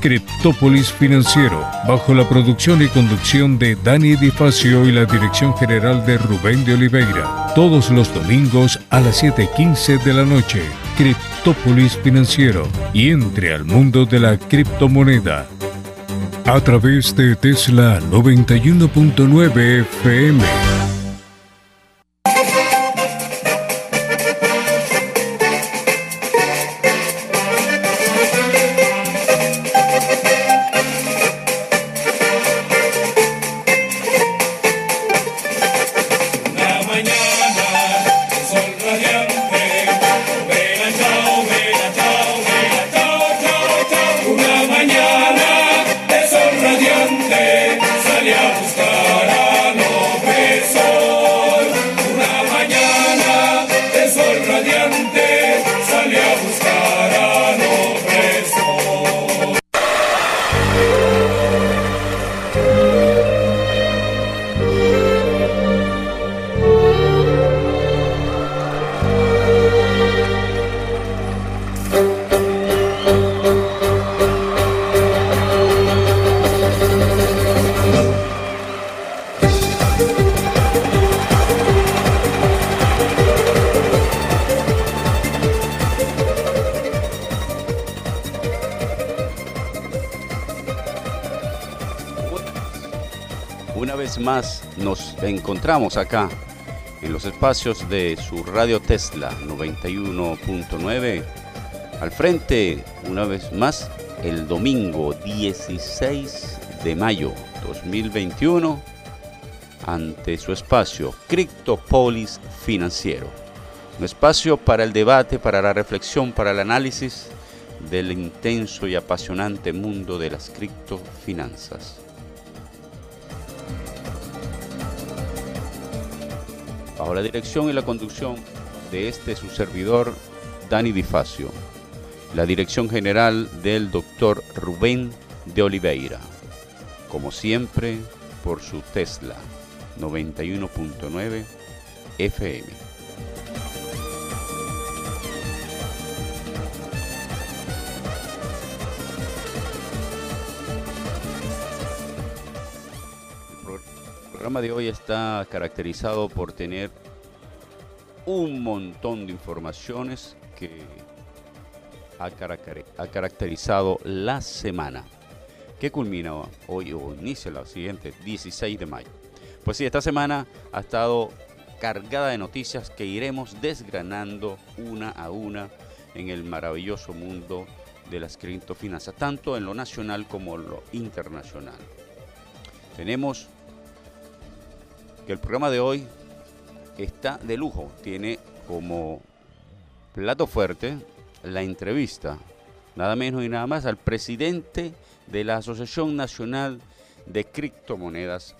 Criptópolis Financiero, bajo la producción y conducción de Dani Edifacio y la dirección general de Rubén de Oliveira. Todos los domingos a las 7:15 de la noche. Criptópolis Financiero y entre al mundo de la criptomoneda. A través de Tesla 91.9 FM. Encontramos acá en los espacios de su radio Tesla 91.9. Al frente, una vez más, el domingo 16 de mayo 2021, ante su espacio Criptopolis Financiero. Un espacio para el debate, para la reflexión, para el análisis del intenso y apasionante mundo de las criptofinanzas. Bajo la dirección y la conducción de este su servidor, Dani Difacio, la dirección general del doctor Rubén de Oliveira, como siempre por su Tesla 91.9 FM. De hoy está caracterizado por tener un montón de informaciones que ha, caracterizado la semana que culmina hoy o inicia la siguiente 16 de mayo. Pues sí, esta semana ha estado cargada de noticias que iremos desgranando una a una en el maravilloso mundo de las criptofinanzas, tanto en lo nacional como en lo internacional. Tenemos el programa de hoy está de lujo. Tiene como plato fuerte la entrevista, nada menos y nada más, al presidente de la Asociación Nacional de Criptomonedas,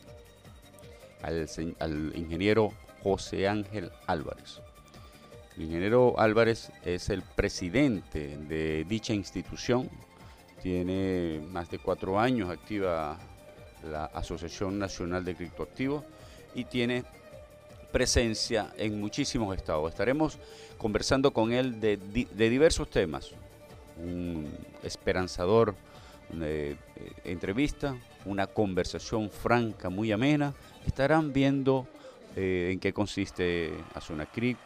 al, al ingeniero José Ángel Álvarez. El ingeniero Álvarez es el presidente de dicha institución, tiene más de cuatro años activa la Asociación Nacional de Criptoactivos y tiene presencia en muchísimos estados. Estaremos conversando con él de, diversos temas. Un esperanzador eh, entrevista, una conversación franca, muy amena. Estarán viendo eh, en qué consiste Azuna Creek,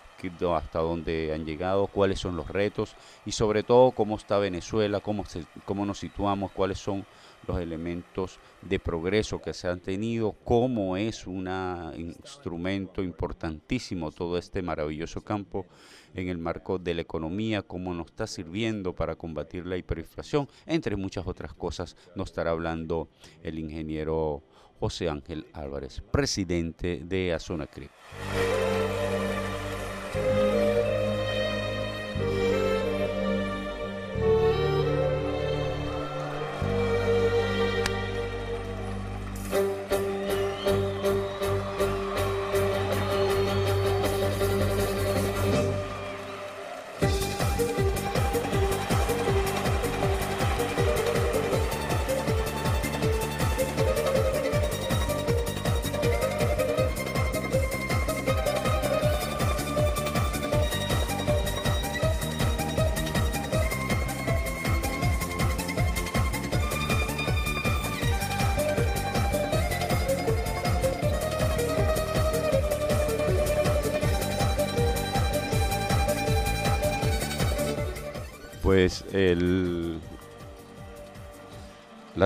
hasta dónde han llegado, cuáles son los retos y sobre todo cómo está Venezuela, cómo, cómo nos situamos, cuáles son los elementos de progreso que se han tenido, cómo es un instrumento importantísimo todo este maravilloso campo en el marco de la economía, cómo nos está sirviendo para combatir la hiperinflación, entre muchas otras cosas nos estará hablando el ingeniero José Ángel Álvarez, presidente de Azona CRIP.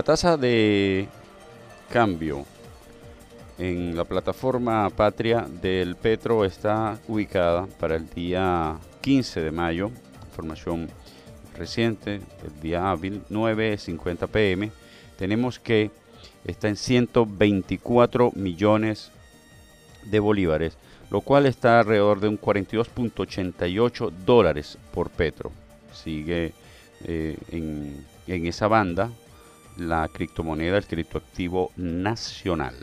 Tasa de cambio en la plataforma Patria del Petro está ubicada para el día 15 de mayo, información reciente, el día hábil, 9.50 pm. Tenemos que está en 124 millones de bolívares, lo cual está alrededor de un 42.88 dólares por petro. Sigue eh, en, en esa banda la criptomoneda, el criptoactivo nacional.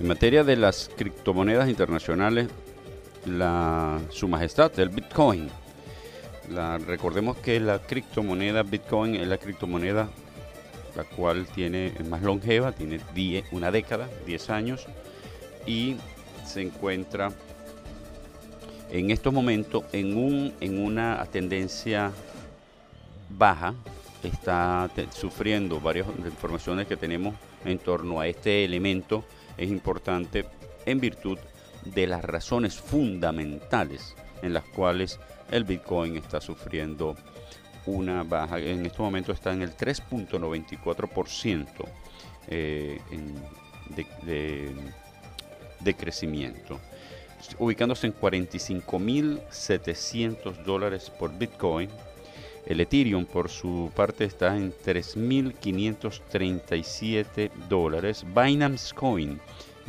En materia de las criptomonedas internacionales, la, su majestad, el Bitcoin, recordemos que la criptomoneda Bitcoin es la criptomoneda la cual tiene más longeva, tiene una década, 10 años, y se encuentra en estos momentos en, un, en una tendencia baja, está sufriendo varias informaciones que tenemos en torno a este elemento. Es importante en virtud de las razones fundamentales en las cuales el Bitcoin está sufriendo una baja. En este momento está en el 3.94% eh, de, de, crecimiento, ubicándose en 45.700 dólares por Bitcoin. El Ethereum, por su parte, está en 3.537 dólares. Binance Coin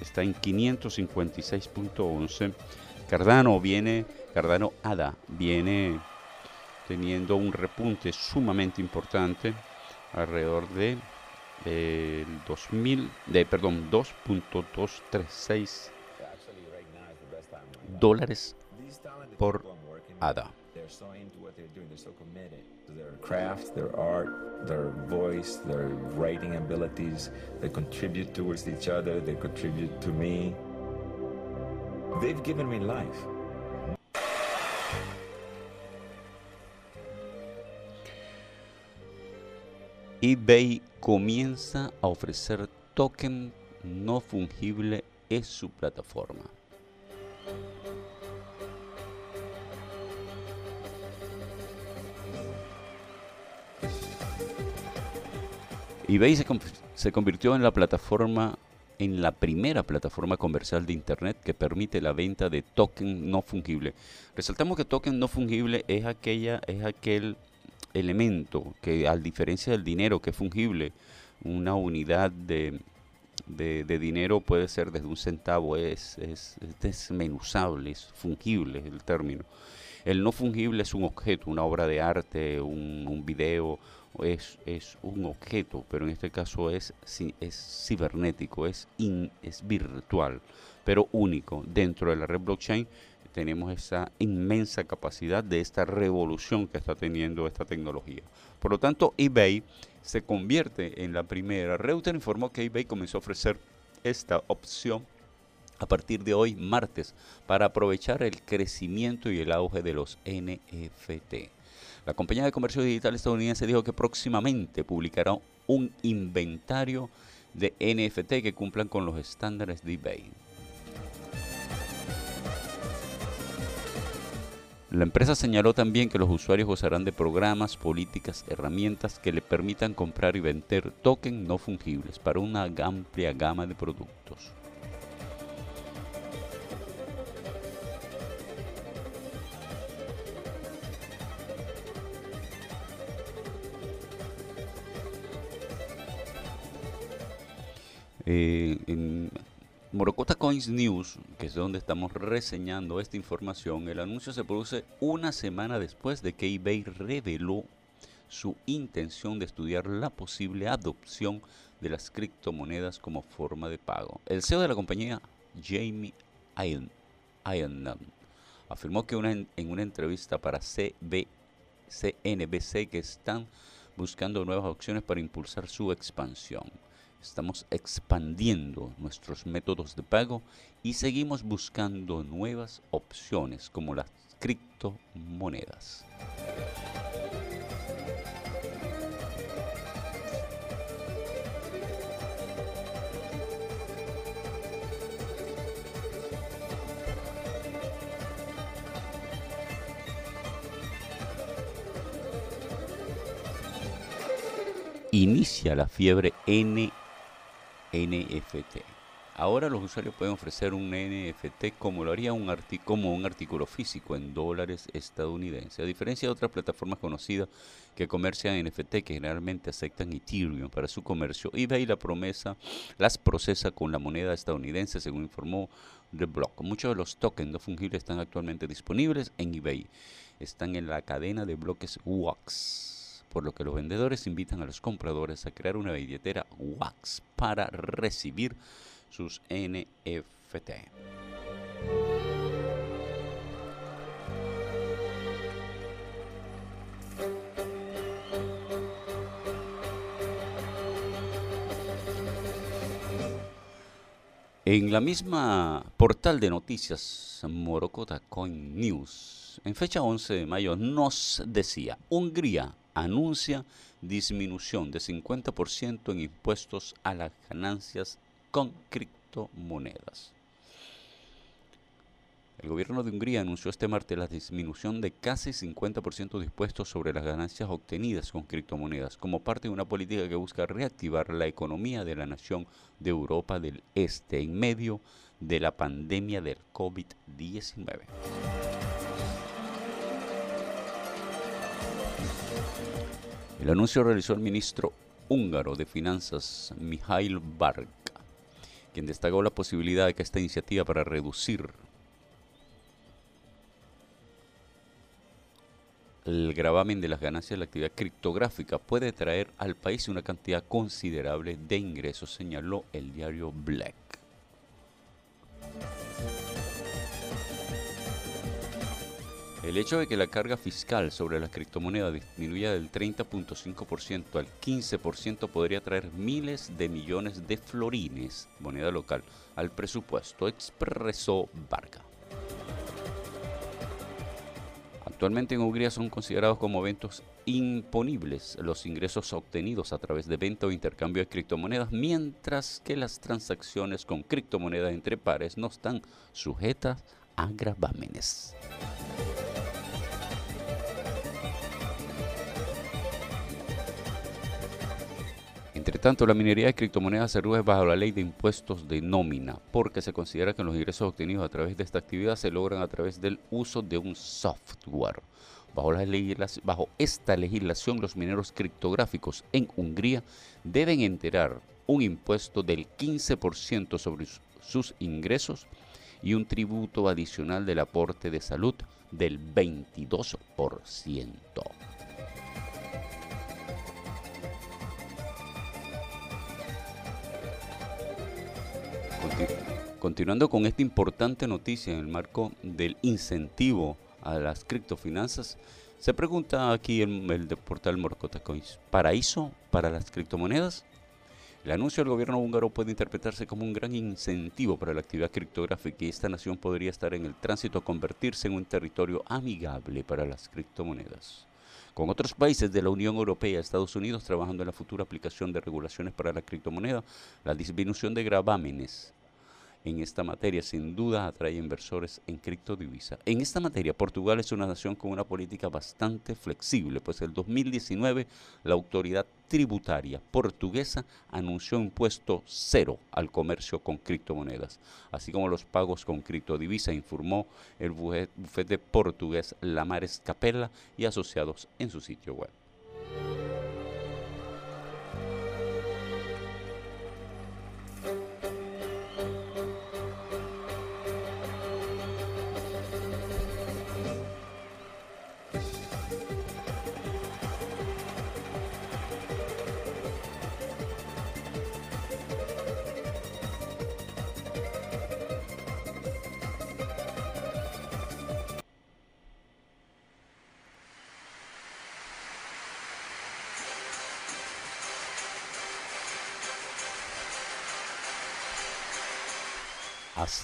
está en 556.11. Cardano viene, Cardano ADA viene teniendo un repunte sumamente importante, alrededor de 2000, de perdón, 2.236 dólares por ADA. Their craft, their art, their voice, their writing abilities. They contribute towards each other. They contribute to me. They've given me life. eBay comienza a ofrecer token no fungible en su plataforma. eBay se, convirtió en la plataforma, en la primera plataforma comercial de Internet que permite la venta de token no fungible. Resaltamos que token no fungible es, aquella, es aquel elemento que, a diferencia del dinero que es fungible, una unidad de, de, dinero puede ser desde un centavo, es, es, es desmenuzable, es fungible el término. El no fungible es un objeto, una obra de arte, un, video, es, es un objeto, pero en este caso es, es cibernético, es, es virtual, pero único. Dentro de la red blockchain tenemos esa inmensa capacidad de esta revolución que está teniendo esta tecnología. Por lo tanto, eBay se convierte en la primera. Reuter informó que eBay comenzó a ofrecer esta opción a partir de hoy, martes, para aprovechar el crecimiento y el auge de los NFT. La compañía de comercio digital estadounidense dijo que próximamente publicará un inventario de NFT que cumplan con los estándares de eBay. La empresa señaló también que los usuarios gozarán de programas, políticas, herramientas que le permitan comprar y vender tokens no fungibles para una amplia gama de productos. Eh, Morocota Coins News, que es donde estamos reseñando esta información, el anuncio se produce una semana después de que eBay reveló su intención de estudiar la posible adopción de las criptomonedas como forma de pago. El CEO de la compañía, Jamie Iron, afirmó que en una entrevista para CB, CNBC que están buscando nuevas opciones para impulsar su expansión. Estamos expandiendo nuestros métodos de pago y seguimos buscando nuevas opciones como las criptomonedas. inicia la fiebre N NFT. Ahora los usuarios pueden ofrecer un NFT como lo haría un, como un artículo físico en dólares estadounidenses. A diferencia de otras plataformas conocidas que comercian NFT que generalmente aceptan Ethereum para su comercio, eBay la promesa las procesa con la moneda estadounidense, según informó The Block. Muchos de los tokens no fungibles están actualmente disponibles en eBay. Están en la cadena de bloques WAX por lo que los vendedores invitan a los compradores a crear una billetera WAX para recibir sus NFT. En la misma portal de noticias Morocota Coin News, en fecha 11 de mayo, nos decía, Hungría anuncia disminución de 50% en impuestos a las ganancias con criptomonedas. El gobierno de Hungría anunció este martes la disminución de casi 50% de impuestos sobre las ganancias obtenidas con criptomonedas, como parte de una política que busca reactivar la economía de la nación de Europa del Este en medio de la pandemia del COVID-19. El anuncio realizó el ministro húngaro de Finanzas, Mihail Barca, quien destacó la posibilidad de que esta iniciativa para reducir el gravamen de las ganancias de la actividad criptográfica puede traer al país una cantidad considerable de ingresos, señaló el diario Black. El hecho de que la carga fiscal sobre las criptomonedas disminuya del 30.5% al 15% podría traer miles de millones de florines, moneda local, al presupuesto, expresó Varga. Actualmente en Hungría son considerados como eventos imponibles los ingresos obtenidos a través de venta o intercambio de criptomonedas, mientras que las transacciones con criptomonedas entre pares no están sujetas a gravámenes. Entre tanto, la minería de criptomonedas se rige bajo la ley de impuestos de nómina, porque se considera que los ingresos obtenidos a través de esta actividad se logran a través del uso de un software. Bajo, bajo esta legislación, los mineros criptográficos en Hungría deben enterar un impuesto del 15% sobre sus ingresos y un tributo adicional del aporte de salud del 22%. Continuando con esta importante noticia en el marco del incentivo a las criptofinanzas, se pregunta aquí en el, portal Morcota Coins, ¿paraíso para las criptomonedas? El anuncio del gobierno húngaro puede interpretarse como un gran incentivo para la actividad criptográfica y esta nación podría estar en el tránsito a convertirse en un territorio amigable para las criptomonedas. Con otros países de la Unión Europea Estados Unidos trabajando en la futura aplicación de regulaciones para la criptomoneda, la disminución de gravámenes en esta materia sin duda atrae inversores en criptodivisa. En esta materia, Portugal es una nación con una política bastante flexible, pues el 2019 la autoridad tributaria portuguesa anunció impuesto cero al comercio con criptomonedas, así como los pagos con criptodivisa, informó el bufete portugués Lamares Capella y asociados en su sitio web.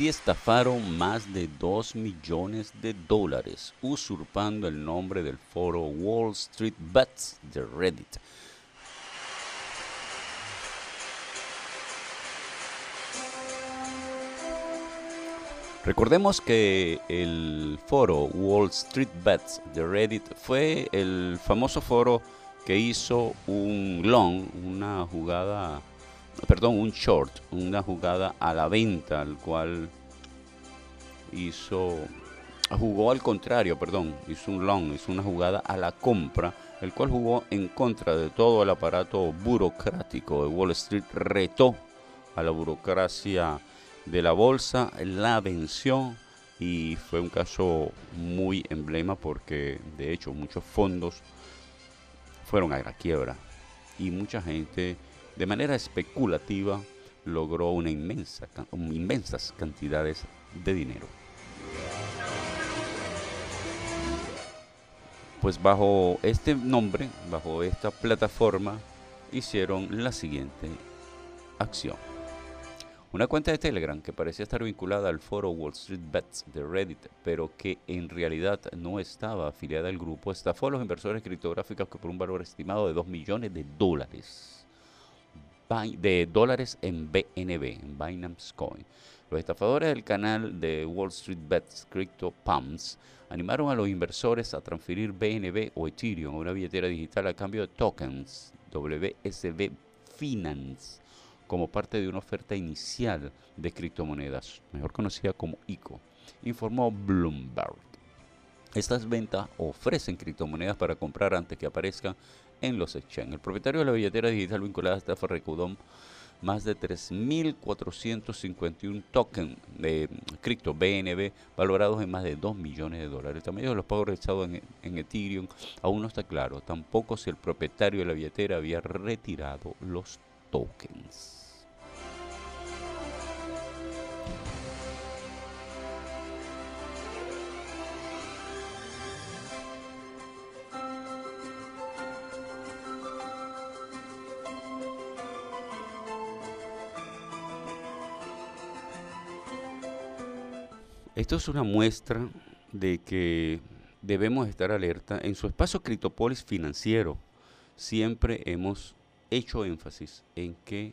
Estafaron más de 2 millones de dólares, usurpando el nombre del foro Wall Street Bets de Reddit. Recordemos que el foro Wall Street Bets de Reddit fue el famoso foro que hizo un long, una jugada perdón, un short, una jugada a la venta, al cual hizo, jugó al contrario, perdón, hizo un long, hizo una jugada a la compra, el cual jugó en contra de todo el aparato burocrático de Wall Street, retó a la burocracia de la bolsa, la venció y fue un caso muy emblema porque de hecho muchos fondos fueron a la quiebra y mucha gente de manera especulativa logró una inmensa, inmensas cantidades de dinero. Pues bajo este nombre, bajo esta plataforma, hicieron la siguiente acción. Una cuenta de Telegram que parecía estar vinculada al foro Wall Street Bets de Reddit, pero que en realidad no estaba afiliada al grupo, estafó a los inversores criptográficos que por un valor estimado de 2 millones de dólares de dólares en BNB, en Binance Coin. Los estafadores del canal de Wall Street Bets Crypto Pumps animaron a los inversores a transferir BNB o Ethereum a una billetera digital a cambio de tokens WSB Finance como parte de una oferta inicial de criptomonedas, mejor conocida como ICO, informó Bloomberg. Estas ventas ofrecen criptomonedas para comprar antes que aparezcan en los exchanges. El propietario de la billetera digital vinculada a esta recaudó más de 3.451 tokens de cripto BNB valorados en más de 2 millones de dólares. El tamaño de los pagos realizados en, en Ethereum aún no está claro, tampoco si el propietario de la billetera había retirado los tokens. Esto es una muestra de que debemos estar alerta. En su espacio Criptopolis financiero siempre hemos hecho énfasis en que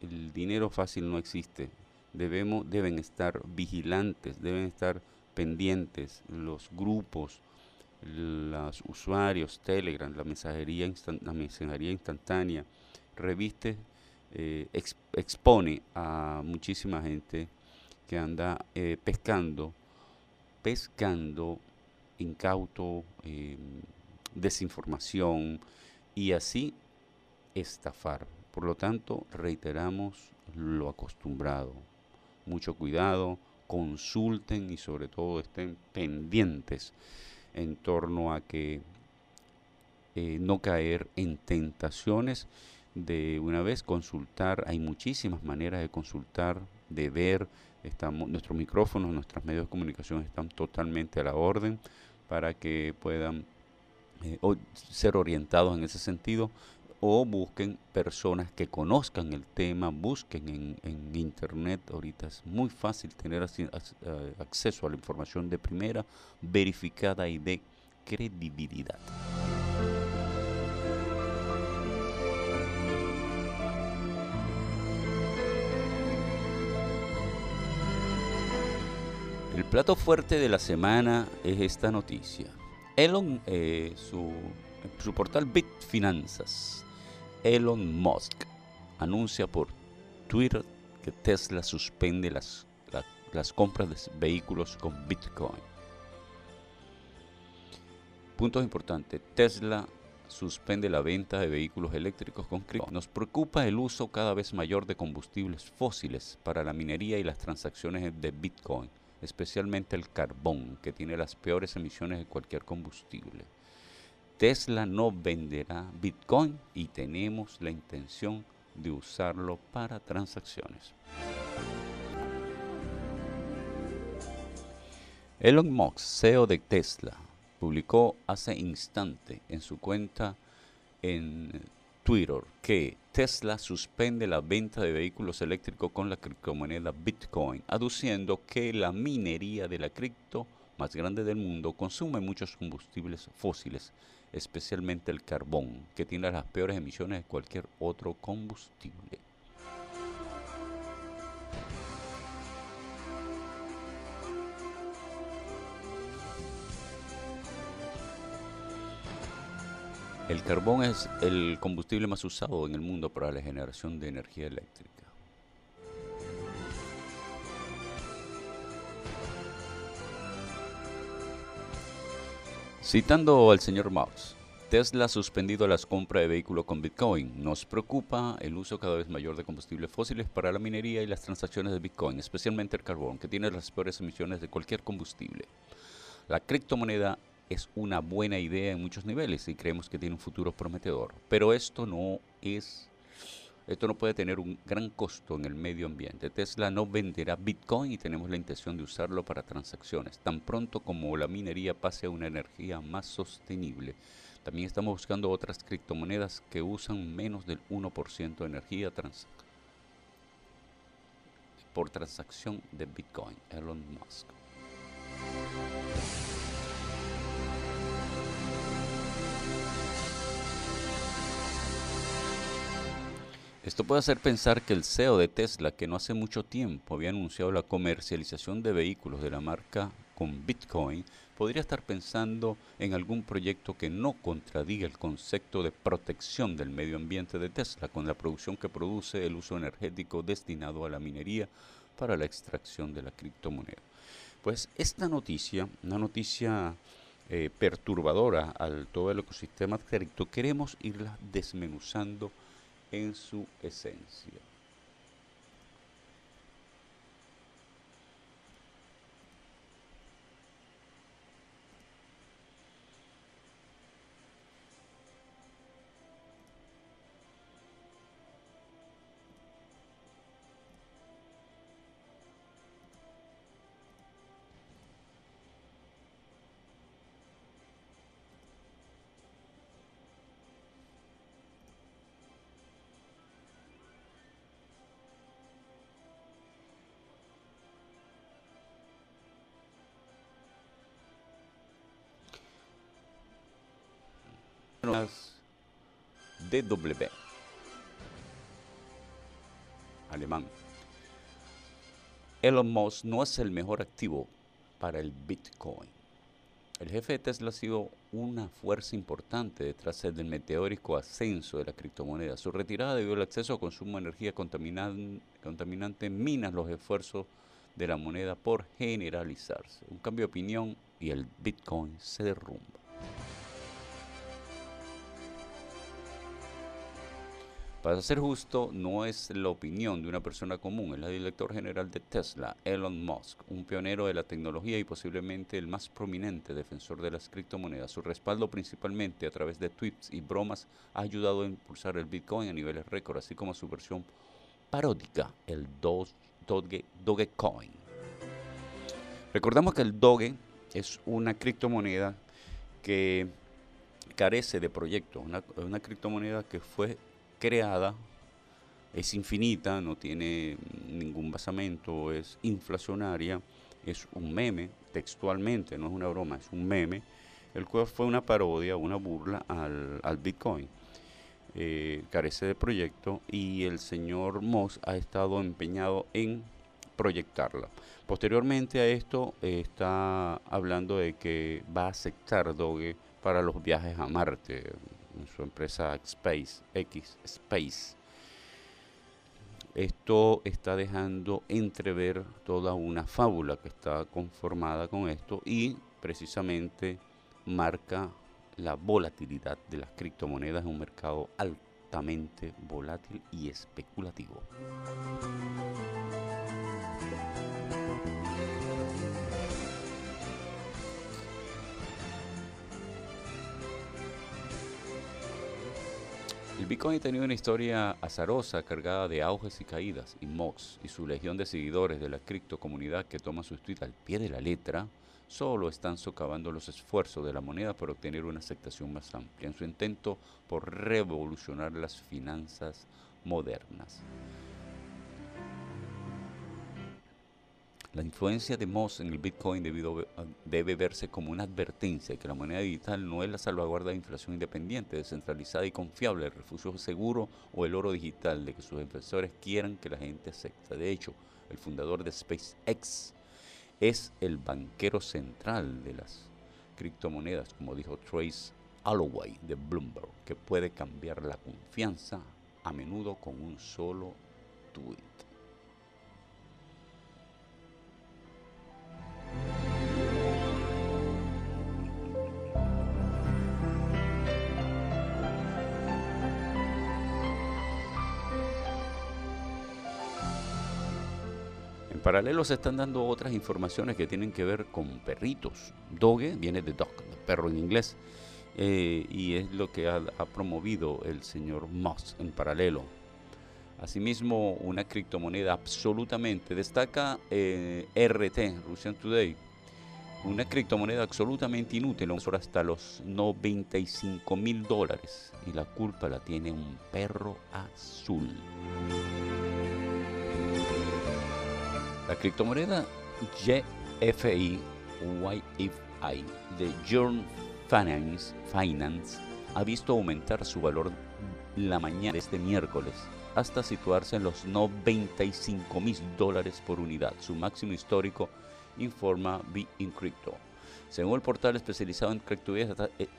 el dinero fácil no existe. Debemos, deben estar vigilantes, deben estar pendientes los grupos, los usuarios, Telegram, la mensajería, la mensajería instantánea, reviste, eh, expone a muchísima gente que anda eh, pescando, pescando incauto, em, desinformación y así estafar. Por lo tanto, reiteramos lo acostumbrado. Mucho cuidado, consulten y sobre todo estén pendientes en torno a que eh, no caer en tentaciones de una vez consultar. Hay muchísimas maneras de consultar, de ver, Estamos, nuestros micrófonos, nuestros medios de comunicación están totalmente a la orden para que puedan eh, ser orientados en ese sentido o busquen personas que conozcan el tema, busquen en, internet. Ahorita es muy fácil tener eh, acceso a la información de primera, verificada y de credibilidad. El plato fuerte de la semana es esta noticia. Elon, eh, su, su portal Bitfinanzas, Elon Musk, anuncia por Twitter que Tesla suspende las, compras de vehículos con Bitcoin. Puntos importantes. Tesla suspende la venta de vehículos eléctricos con cripto. Nos preocupa el uso cada vez mayor de combustibles fósiles para la minería y las transacciones de Bitcoin especialmente el carbón, que tiene las peores emisiones de cualquier combustible. Tesla no venderá Bitcoin y tenemos la intención de usarlo para transacciones. Elon Musk, CEO de Tesla, publicó hace instante en su cuenta en Twitter que Tesla suspende la venta de vehículos eléctricos con la criptomoneda Bitcoin, aduciendo que la minería de la cripto más grande del mundo consume muchos combustibles fósiles, especialmente el carbón, que tiene las peores emisiones de cualquier otro combustible. El carbón es el combustible más usado en el mundo para la generación de energía eléctrica. Citando al señor Marx, Tesla ha suspendido las compras de vehículos con Bitcoin. Nos preocupa el uso cada vez mayor de combustibles fósiles para la minería y las transacciones de Bitcoin, especialmente el carbón, que tiene las peores emisiones de cualquier combustible. La criptomoneda es una buena idea en muchos niveles y creemos que tiene un futuro prometedor. Pero esto no es, esto no puede tener un gran costo en el medio ambiente. Tesla no venderá Bitcoin y tenemos la intención de usarlo para transacciones, tan pronto como la minería pase a una energía más sostenible. También estamos buscando otras criptomonedas que usan menos del 1% de energía trans por transacción de Bitcoin. Elon Musk. Esto puede hacer pensar que el CEO de Tesla, que no hace mucho tiempo había anunciado la comercialización de vehículos de la marca con Bitcoin, podría estar pensando en algún proyecto que no contradiga el concepto de protección del medio ambiente de Tesla con la producción que produce el uso energético destinado a la minería para la extracción de la criptomoneda. Pues esta noticia, una noticia eh, perturbadora al todo el ecosistema cripto, queremos irla desmenuzando en su esencia. DW. Alemán. Elon Musk no es el mejor activo para el Bitcoin. El jefe de Tesla ha sido una fuerza importante detrás del meteórico ascenso de la criptomoneda. Su retirada debido al acceso a consumo de energía contaminante mina los esfuerzos de la moneda por generalizarse. Un cambio de opinión y el Bitcoin se derrumba. Para ser justo, no es la opinión de una persona común, es la director general de Tesla, Elon Musk, un pionero de la tecnología y posiblemente el más prominente defensor de las criptomonedas. Su respaldo principalmente a través de tweets y bromas ha ayudado a impulsar el Bitcoin a niveles récord, así como su versión paródica, el Doge, Dogecoin. Recordamos que el Doge es una criptomoneda que carece de proyecto, una criptomoneda que fue creada es infinita, no tiene ningún basamento, es inflacionaria, es un meme, textualmente, no es una broma, es un meme, el cual fue una parodia, una burla al, Bitcoin. Eh, carece de proyecto y el señor Moss ha estado empeñado en proyectarla. Posteriormente a esto está hablando de que va a aceptar Doge para los viajes a Marte, en su empresa Space, X Space. Esto está dejando entrever toda una fábula que está conformada con esto y precisamente marca la volatilidad de las criptomonedas en un mercado altamente volátil y especulativo. El Bitcoin ha tenido una historia azarosa cargada de auges y caídas, y Mox y su legión de seguidores de la criptocomunidad que toma sus tweets al pie de la letra solo están socavando los esfuerzos de la moneda por obtener una aceptación más amplia en su intento por revolucionar las finanzas modernas. La influencia de Moss en el Bitcoin debido, debe verse como una advertencia de que la moneda digital no es la salvaguarda de inflación independiente, descentralizada y confiable, el refugio seguro o el oro digital de que sus inversores quieran que la gente acepte. De hecho, el fundador de SpaceX es el banquero central de las criptomonedas, como dijo Trace Alloway de Bloomberg, que puede cambiar la confianza a menudo con un solo tweet. Paralelo se están dando otras informaciones que tienen que ver con perritos. Doge viene de dog, perro en inglés, eh, y es lo que ha, promovido el señor Moss en paralelo. Asimismo, una criptomoneda absolutamente destaca eh, RT, Russian Today, una criptomoneda absolutamente inútil, hasta los 95 mil dólares, y la culpa la tiene un perro azul. La criptomoneda GFI YFI de Journal Finance, Finance ha visto aumentar su valor la mañana de este miércoles hasta situarse en los 95 mil dólares por unidad, su máximo histórico, informa Be in Crypto. Según el portal especializado en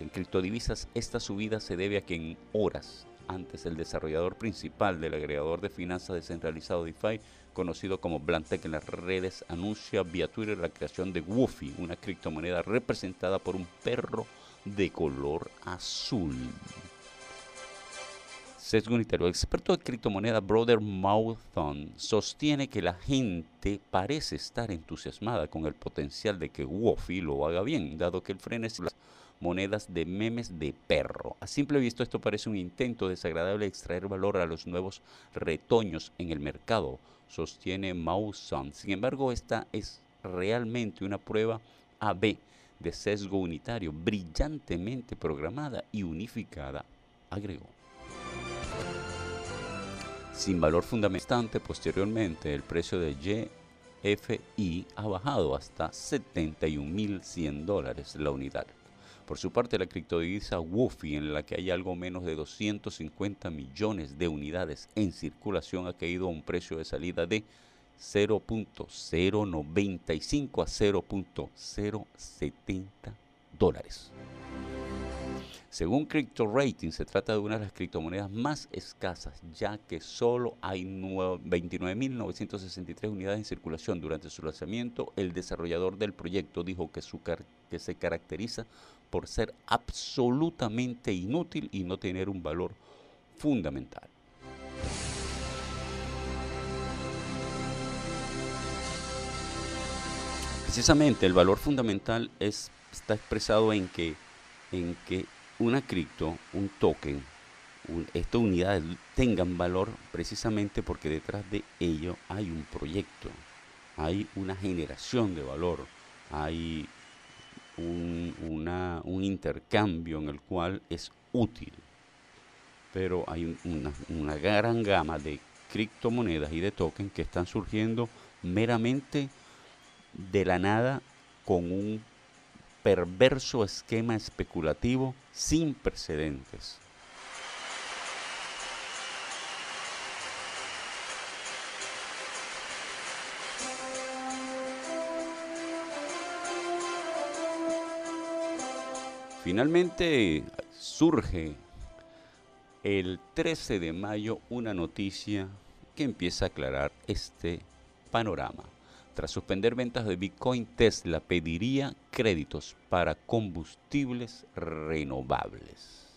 criptodivisas, esta subida se debe a que en horas antes el desarrollador principal del agregador de finanzas descentralizado DeFi conocido como Blantec en las redes, anuncia vía Twitter la creación de Woofy, una criptomoneda representada por un perro de color azul. Sesgo unitario. El experto de criptomoneda Brother Mouthon sostiene que la gente parece estar entusiasmada con el potencial de que Woofy lo haga bien, dado que el frenesí las monedas de memes de perro. A simple vista esto parece un intento desagradable de extraer valor a los nuevos retoños en el mercado, sostiene Mauson. Sin embargo, esta es realmente una prueba AB de sesgo unitario, brillantemente programada y unificada, agregó. Sin valor fundamental, posteriormente el precio de YFI ha bajado hasta 71.100 dólares la unidad. Por su parte, la criptodivisa WUFI, en la que hay algo menos de 250 millones de unidades en circulación, ha caído a un precio de salida de 0.095 a 0.070 dólares. Según Crypto Rating, se trata de una de las criptomonedas más escasas, ya que solo hay 29.963 unidades en circulación. Durante su lanzamiento, el desarrollador del proyecto dijo que, su que se caracteriza por ser absolutamente inútil y no tener un valor fundamental. Precisamente el valor fundamental es, está expresado en que, en que una cripto, un token, estas unidades tengan valor precisamente porque detrás de ello hay un proyecto, hay una generación de valor, hay un, un intercambio en el cual es útil. Pero hay una, una gran gama de criptomonedas y de tokens que están surgiendo meramente de la nada con un perverso esquema especulativo sin precedentes. Finalmente surge el 13 de mayo una noticia que empieza a aclarar este panorama. Tras suspender ventas de Bitcoin, Tesla pediría créditos para combustibles renovables.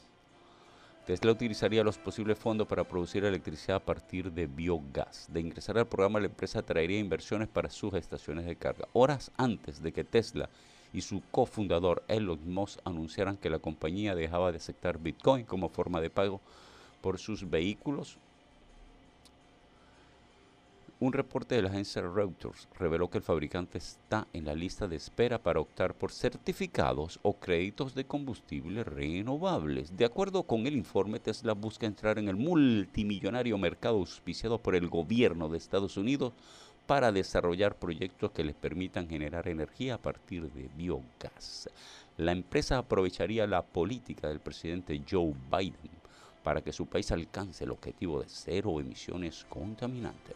Tesla utilizaría los posibles fondos para producir electricidad a partir de biogás. De ingresar al programa, la empresa traería inversiones para sus estaciones de carga. Horas antes de que Tesla y su cofundador Elon Musk anunciaron que la compañía dejaba de aceptar Bitcoin como forma de pago por sus vehículos. Un reporte de la agencia Reuters reveló que el fabricante está en la lista de espera para optar por certificados o créditos de combustibles renovables. De acuerdo con el informe, Tesla busca entrar en el multimillonario mercado auspiciado por el gobierno de Estados Unidos para desarrollar proyectos que les permitan generar energía a partir de biogás. La empresa aprovecharía la política del presidente Joe Biden para que su país alcance el objetivo de cero emisiones contaminantes.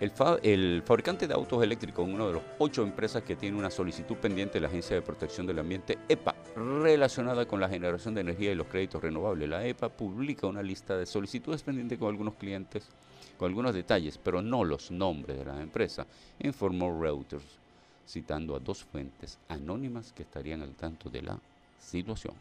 El, fabricante de autos eléctricos, uno de los ocho empresas que tiene una solicitud pendiente de la Agencia de Protección del Ambiente, EPA, relacionada con la generación de energía y los créditos renovables. La EPA publica una lista de solicitudes pendientes con algunos clientes, con algunos detalles, pero no los nombres de la empresa, informó Reuters, citando a dos fuentes anónimas que estarían al tanto de la situación.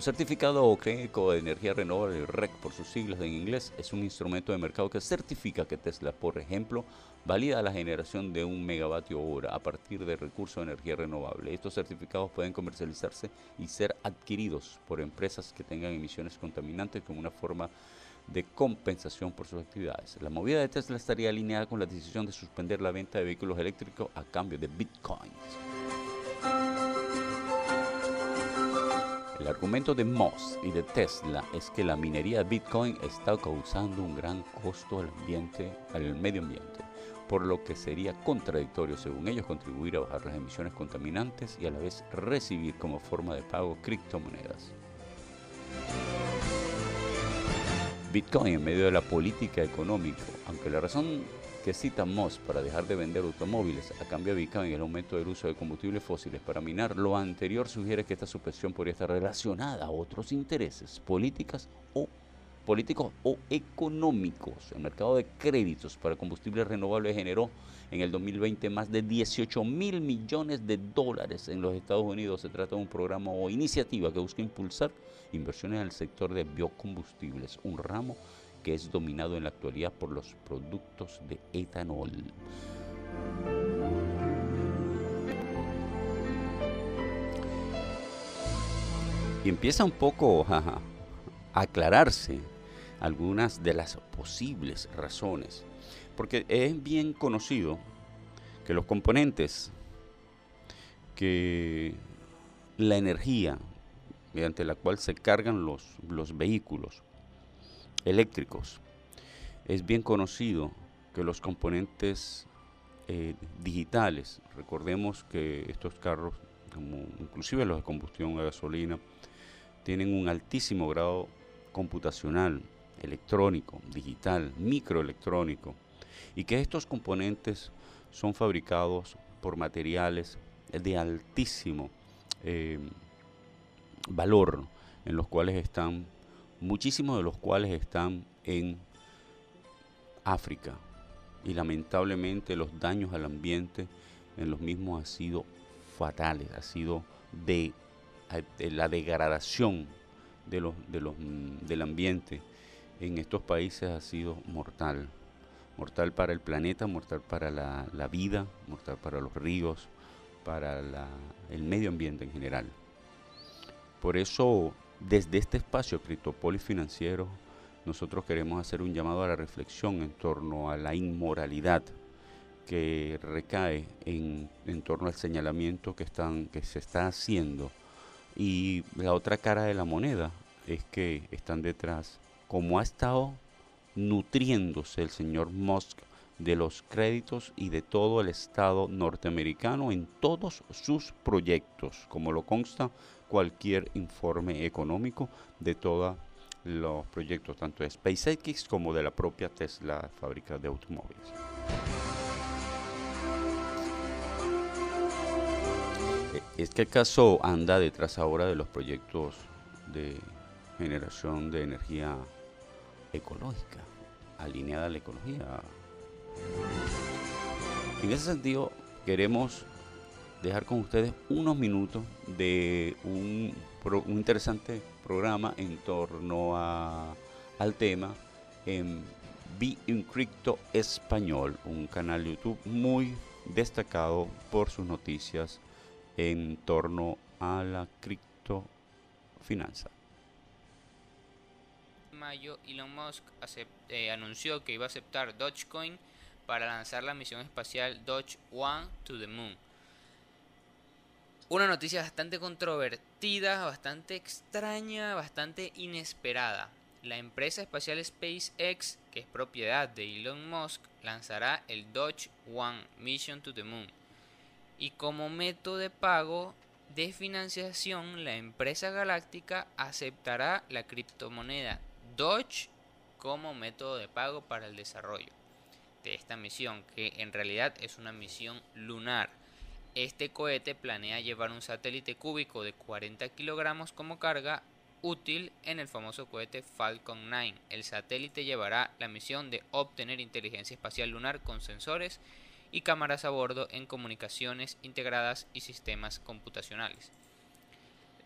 Un certificado o crédito de energía renovable, REC por sus siglas en inglés, es un instrumento de mercado que certifica que Tesla, por ejemplo, valida la generación de un megavatio hora a partir de recursos de energía renovable. Estos certificados pueden comercializarse y ser adquiridos por empresas que tengan emisiones contaminantes como una forma de compensación por sus actividades. La movida de Tesla estaría alineada con la decisión de suspender la venta de vehículos eléctricos a cambio de bitcoins. El argumento de Moss y de Tesla es que la minería de Bitcoin está causando un gran costo al ambiente, al medio ambiente, por lo que sería contradictorio, según ellos, contribuir a bajar las emisiones contaminantes y a la vez recibir como forma de pago criptomonedas. Bitcoin en medio de la política económica, aunque la razón que cita Moss para dejar de vender automóviles a cambio de Bitcoin y el aumento del uso de combustibles fósiles para minar, lo anterior sugiere que esta suspensión podría estar relacionada a otros intereses políticas o políticos o económicos. El mercado de créditos para combustibles renovables generó en el 2020 más de 18 mil millones de dólares en los Estados Unidos. Se trata de un programa o iniciativa que busca impulsar inversiones en el sector de biocombustibles, un ramo que es dominado en la actualidad por los productos de etanol. Y empieza un poco a aclararse algunas de las posibles razones, porque es bien conocido que los componentes que la energía mediante la cual se cargan los, los vehículos eléctricos. Es bien conocido que los componentes eh, digitales, recordemos que estos carros, como inclusive los de combustión a gasolina, tienen un altísimo grado computacional, electrónico, digital, microelectrónico, y que estos componentes son fabricados por materiales de altísimo eh, valor, en los cuales están muchísimos de los cuales están en África. Y lamentablemente los daños al ambiente en los mismos han sido fatales, ha sido de, la degradación de los, de los, mm, del ambiente en estos países ha sido mortal. Mortal para el planeta, mortal para la, la vida, mortal para los ríos, para la, el medio ambiente en general. Por eso desde este espacio Criptopolis Financiero, nosotros queremos hacer un llamado a la reflexión en torno a la inmoralidad que recae en, torno al señalamiento que, están, que se está haciendo. Y la otra cara de la moneda es que están detrás, como ha estado nutriéndose el señor Musk de los créditos y de todo el Estado norteamericano en todos sus proyectos, como lo consta cualquier informe económico de todos los proyectos, tanto de SpaceX como de la propia Tesla, fábrica de automóviles. E, es que acaso anda detrás ahora de los proyectos de generación de energía ecológica, alineada a la ecología. En ese sentido, queremos dejar con ustedes unos minutos de un, interesante programa en torno a, al tema en Be Cripto Español, un canal YouTube muy destacado por sus noticias en torno a la criptofinanza. mayo Elon Musk eh, anunció que iba a aceptar Dogecoin para lanzar la misión espacial Doge One to the Moon. Una noticia bastante controvertida, bastante extraña, bastante inesperada. La empresa espacial SpaceX, que es propiedad de Elon Musk, lanzará el Doge One Mission to the Moon. Y como método de pago de financiación, la empresa galáctica aceptará la criptomoneda Doge como método de pago para el desarrollo de esta misión, que en realidad es una misión lunar. Este cohete planea llevar un satélite cúbico de 40 kilogramos como carga útil en el famoso cohete Falcon 9. El satélite llevará la misión de obtener inteligencia espacial lunar con sensores y cámaras a bordo en comunicaciones integradas y sistemas computacionales.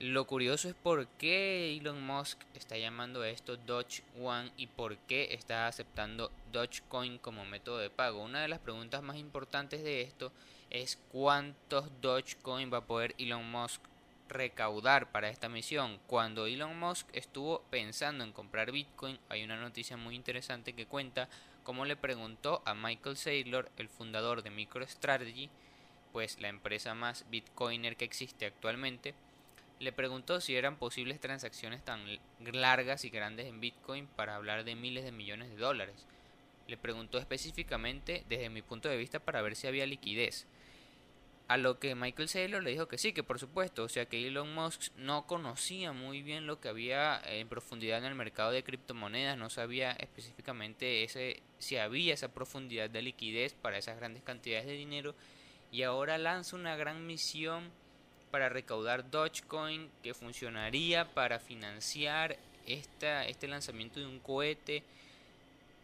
Lo curioso es por qué Elon Musk está llamando esto Doge One y por qué está aceptando Dogecoin como método de pago. Una de las preguntas más importantes de esto es cuántos Dogecoin va a poder Elon Musk recaudar para esta misión. Cuando Elon Musk estuvo pensando en comprar Bitcoin, hay una noticia muy interesante que cuenta cómo le preguntó a Michael Saylor, el fundador de MicroStrategy, pues la empresa más bitcoiner que existe actualmente, le preguntó si eran posibles transacciones tan largas y grandes en Bitcoin para hablar de miles de millones de dólares. Le preguntó específicamente desde mi punto de vista para ver si había liquidez. A lo que Michael Saylor le dijo que sí, que por supuesto, o sea que Elon Musk no conocía muy bien lo que había en profundidad en el mercado de criptomonedas, no sabía específicamente ese, si había esa profundidad de liquidez para esas grandes cantidades de dinero y ahora lanza una gran misión para recaudar Dogecoin que funcionaría para financiar esta, este lanzamiento de un cohete.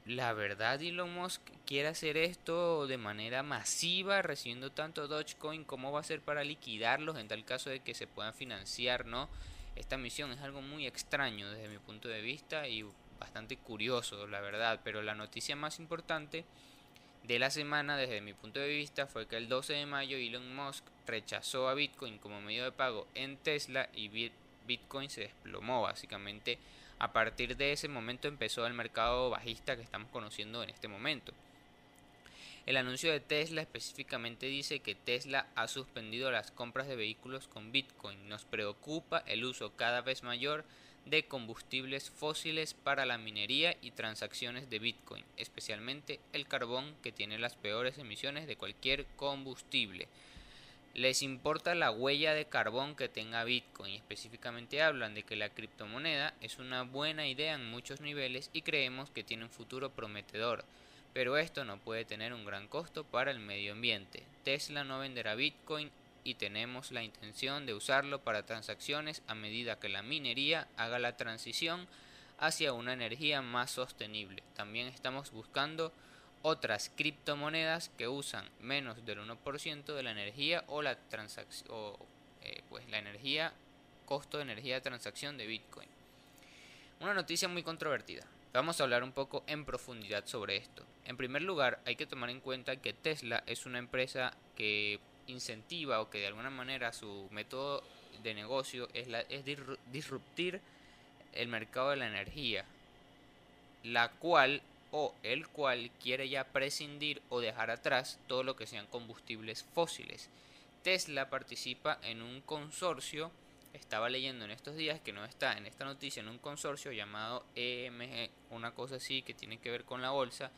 La verdad Elon Musk quiere hacer esto de manera masiva, recibiendo tanto Dogecoin, ¿cómo va a ser para liquidarlos en tal caso de que se puedan financiar, no? Esta misión es algo muy extraño desde mi punto de vista y bastante curioso, la verdad, pero la noticia más importante de la semana desde mi punto de vista fue que el 12 de mayo Elon Musk rechazó a Bitcoin como medio de pago en Tesla y Bitcoin se desplomó básicamente a partir de ese momento empezó el mercado bajista que estamos conociendo en este momento. El anuncio de Tesla específicamente dice que Tesla ha suspendido las compras de vehículos con Bitcoin. Nos preocupa el uso cada vez mayor de combustibles fósiles para la minería y transacciones de Bitcoin, especialmente el carbón que tiene las peores emisiones de cualquier combustible. Les importa la huella de carbón que tenga Bitcoin. Específicamente hablan de que la criptomoneda es una buena idea en muchos niveles y creemos que tiene un futuro prometedor. Pero esto no puede tener un gran costo para el medio ambiente. Tesla no venderá Bitcoin y tenemos la intención de usarlo para transacciones a medida que la minería haga la transición hacia una energía más sostenible. También estamos buscando otras criptomonedas que usan menos del 1% de la energía o la transacción eh, pues la energía costo de energía de transacción de Bitcoin. Una noticia muy controvertida. Vamos a hablar un poco en profundidad sobre esto. En primer lugar, hay que tomar en cuenta que Tesla es una empresa que incentiva o que de alguna manera su método de negocio es, la, es disruptir el mercado de la energía, la cual o el cual quiere ya prescindir o dejar atrás todo lo que sean combustibles fósiles. Tesla participa en un consorcio, estaba leyendo en estos días que no está en esta noticia, en un consorcio llamado EMG, una cosa así que tiene que ver con la bolsa,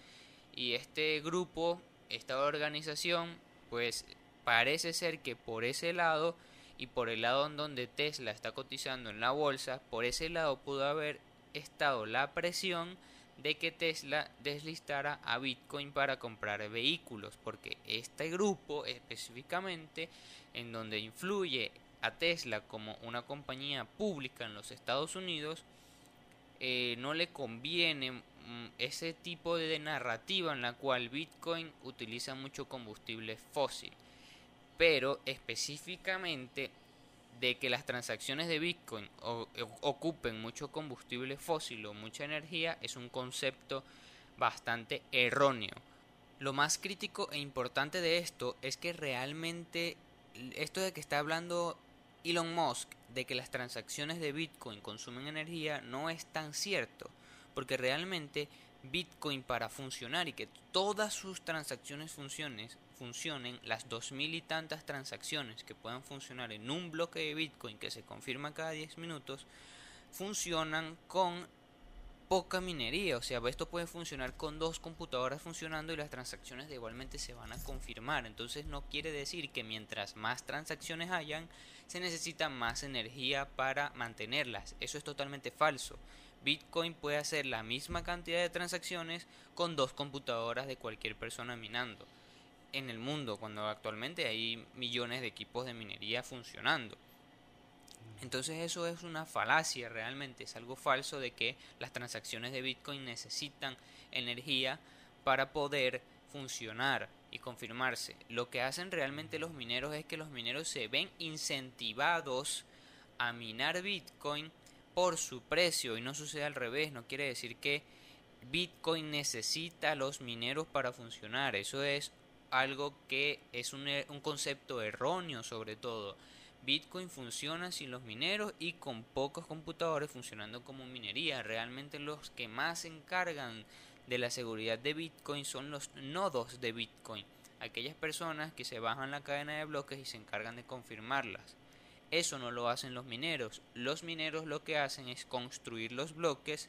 y este grupo, esta organización, pues parece ser que por ese lado y por el lado en donde Tesla está cotizando en la bolsa, por ese lado pudo haber estado la presión de que Tesla deslistara a Bitcoin para comprar vehículos, porque este grupo específicamente en donde influye a Tesla como una compañía pública en los Estados Unidos, eh, no le conviene mm, ese tipo de narrativa en la cual Bitcoin utiliza mucho combustible fósil. Pero específicamente de que las transacciones de Bitcoin eh, ocupen mucho combustible fósil o mucha energía es un concepto bastante erróneo. Lo más crítico e importante de esto es que realmente esto de que está hablando Elon Musk de que las transacciones de Bitcoin consumen energía no es tan cierto, porque realmente Bitcoin para funcionar y que todas sus transacciones funcionen, funcionen, las dos mil y tantas transacciones que puedan funcionar en un bloque de Bitcoin que se confirma cada 10 minutos, funcionan con poca minería, o sea, esto puede funcionar con dos computadoras funcionando y las transacciones igualmente se van a confirmar. Entonces no quiere decir que mientras más transacciones hayan, se necesita más energía para mantenerlas. Eso es totalmente falso. Bitcoin puede hacer la misma cantidad de transacciones con dos computadoras de cualquier persona minando en el mundo, cuando actualmente hay millones de equipos de minería funcionando. Entonces eso es una falacia realmente, es algo falso de que las transacciones de Bitcoin necesitan energía para poder funcionar y confirmarse. Lo que hacen realmente los mineros es que los mineros se ven incentivados a minar Bitcoin por su precio y no sucede al revés, no quiere decir que Bitcoin necesita a los mineros para funcionar, eso es algo que es un, un concepto erróneo sobre todo. Bitcoin funciona sin los mineros y con pocos computadores funcionando como minería. Realmente los que más se encargan de la seguridad de Bitcoin son los nodos de Bitcoin, aquellas personas que se bajan la cadena de bloques y se encargan de confirmarlas. Eso no lo hacen los mineros. Los mineros lo que hacen es construir los bloques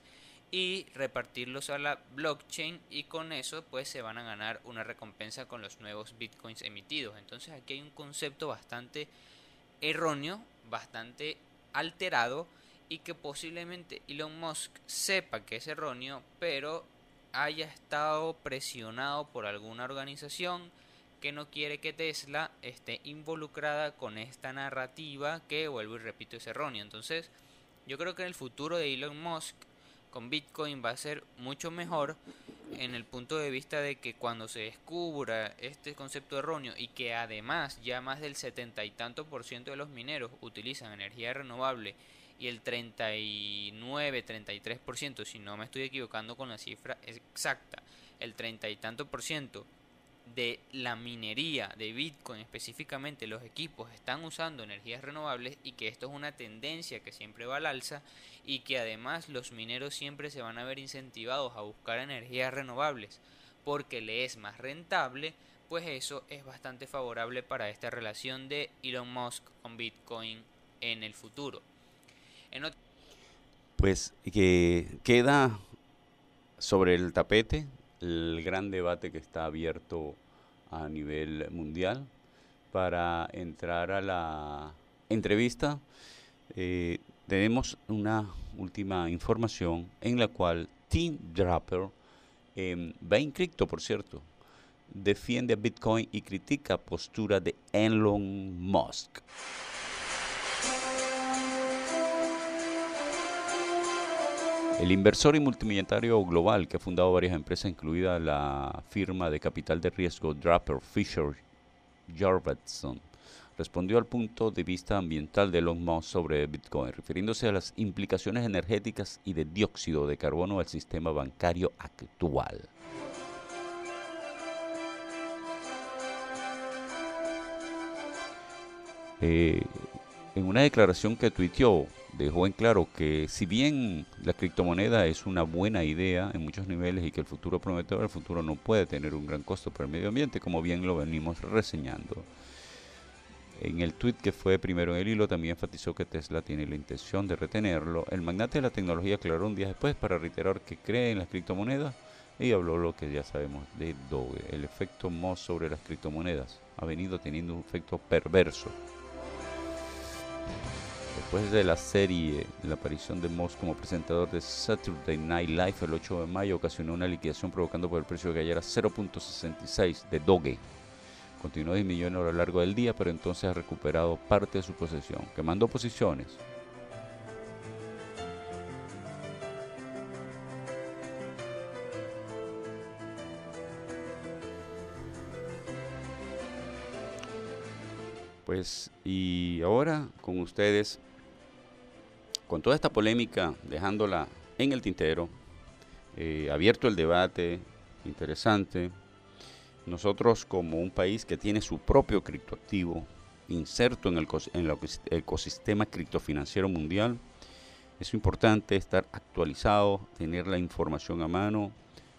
y repartirlos a la blockchain y con eso pues se van a ganar una recompensa con los nuevos bitcoins emitidos. Entonces aquí hay un concepto bastante erróneo, bastante alterado y que posiblemente Elon Musk sepa que es erróneo, pero haya estado presionado por alguna organización que no quiere que Tesla esté involucrada con esta narrativa que, vuelvo y repito, es errónea. Entonces, yo creo que en el futuro de Elon Musk con Bitcoin va a ser mucho mejor en el punto de vista de que cuando se descubra este concepto erróneo y que además ya más del setenta y tanto por ciento de los mineros utilizan energía renovable y el 39, 33 por ciento, si no me estoy equivocando con la cifra exacta, el treinta y tanto por ciento de la minería de Bitcoin específicamente los equipos están usando energías renovables y que esto es una tendencia que siempre va al alza y que además los mineros siempre se van a ver incentivados a buscar energías renovables porque le es más rentable, pues eso es bastante favorable para esta relación de Elon Musk con Bitcoin en el futuro. Pues que queda sobre el tapete el gran debate que está abierto a nivel mundial. Para entrar a la entrevista, eh, tenemos una última información en la cual Tim Draper, eh, va por cierto, defiende a Bitcoin y critica postura de Elon Musk. El inversor y multimillonario global que ha fundado varias empresas, incluida la firma de capital de riesgo Draper Fisher Jorvetson, respondió al punto de vista ambiental de Elon sobre Bitcoin, refiriéndose a las implicaciones energéticas y de dióxido de carbono del sistema bancario actual. Eh, en una declaración que tuiteó, dejó en claro que si bien la criptomoneda es una buena idea en muchos niveles y que el futuro prometedor, el futuro no puede tener un gran costo para el medio ambiente, como bien lo venimos reseñando. En el tweet que fue primero en el hilo también enfatizó que Tesla tiene la intención de retenerlo. El magnate de la tecnología aclaró un día después para reiterar que cree en las criptomonedas y habló lo que ya sabemos de Doge. El efecto Moss sobre las criptomonedas ha venido teniendo un efecto perverso Después de la serie, la aparición de Moss como presentador de Saturday Night Live el 8 de mayo ocasionó una liquidación provocando por el precio de cayera 0.66 de Doge. Continuó disminuyendo a lo largo del día, pero entonces ha recuperado parte de su posesión, quemando posiciones. Pues, y ahora con ustedes con toda esta polémica, dejándola en el tintero, eh, abierto el debate, interesante, nosotros como un país que tiene su propio criptoactivo inserto en el, ecosistema criptofinanciero mundial, es importante estar actualizado, tener la información a mano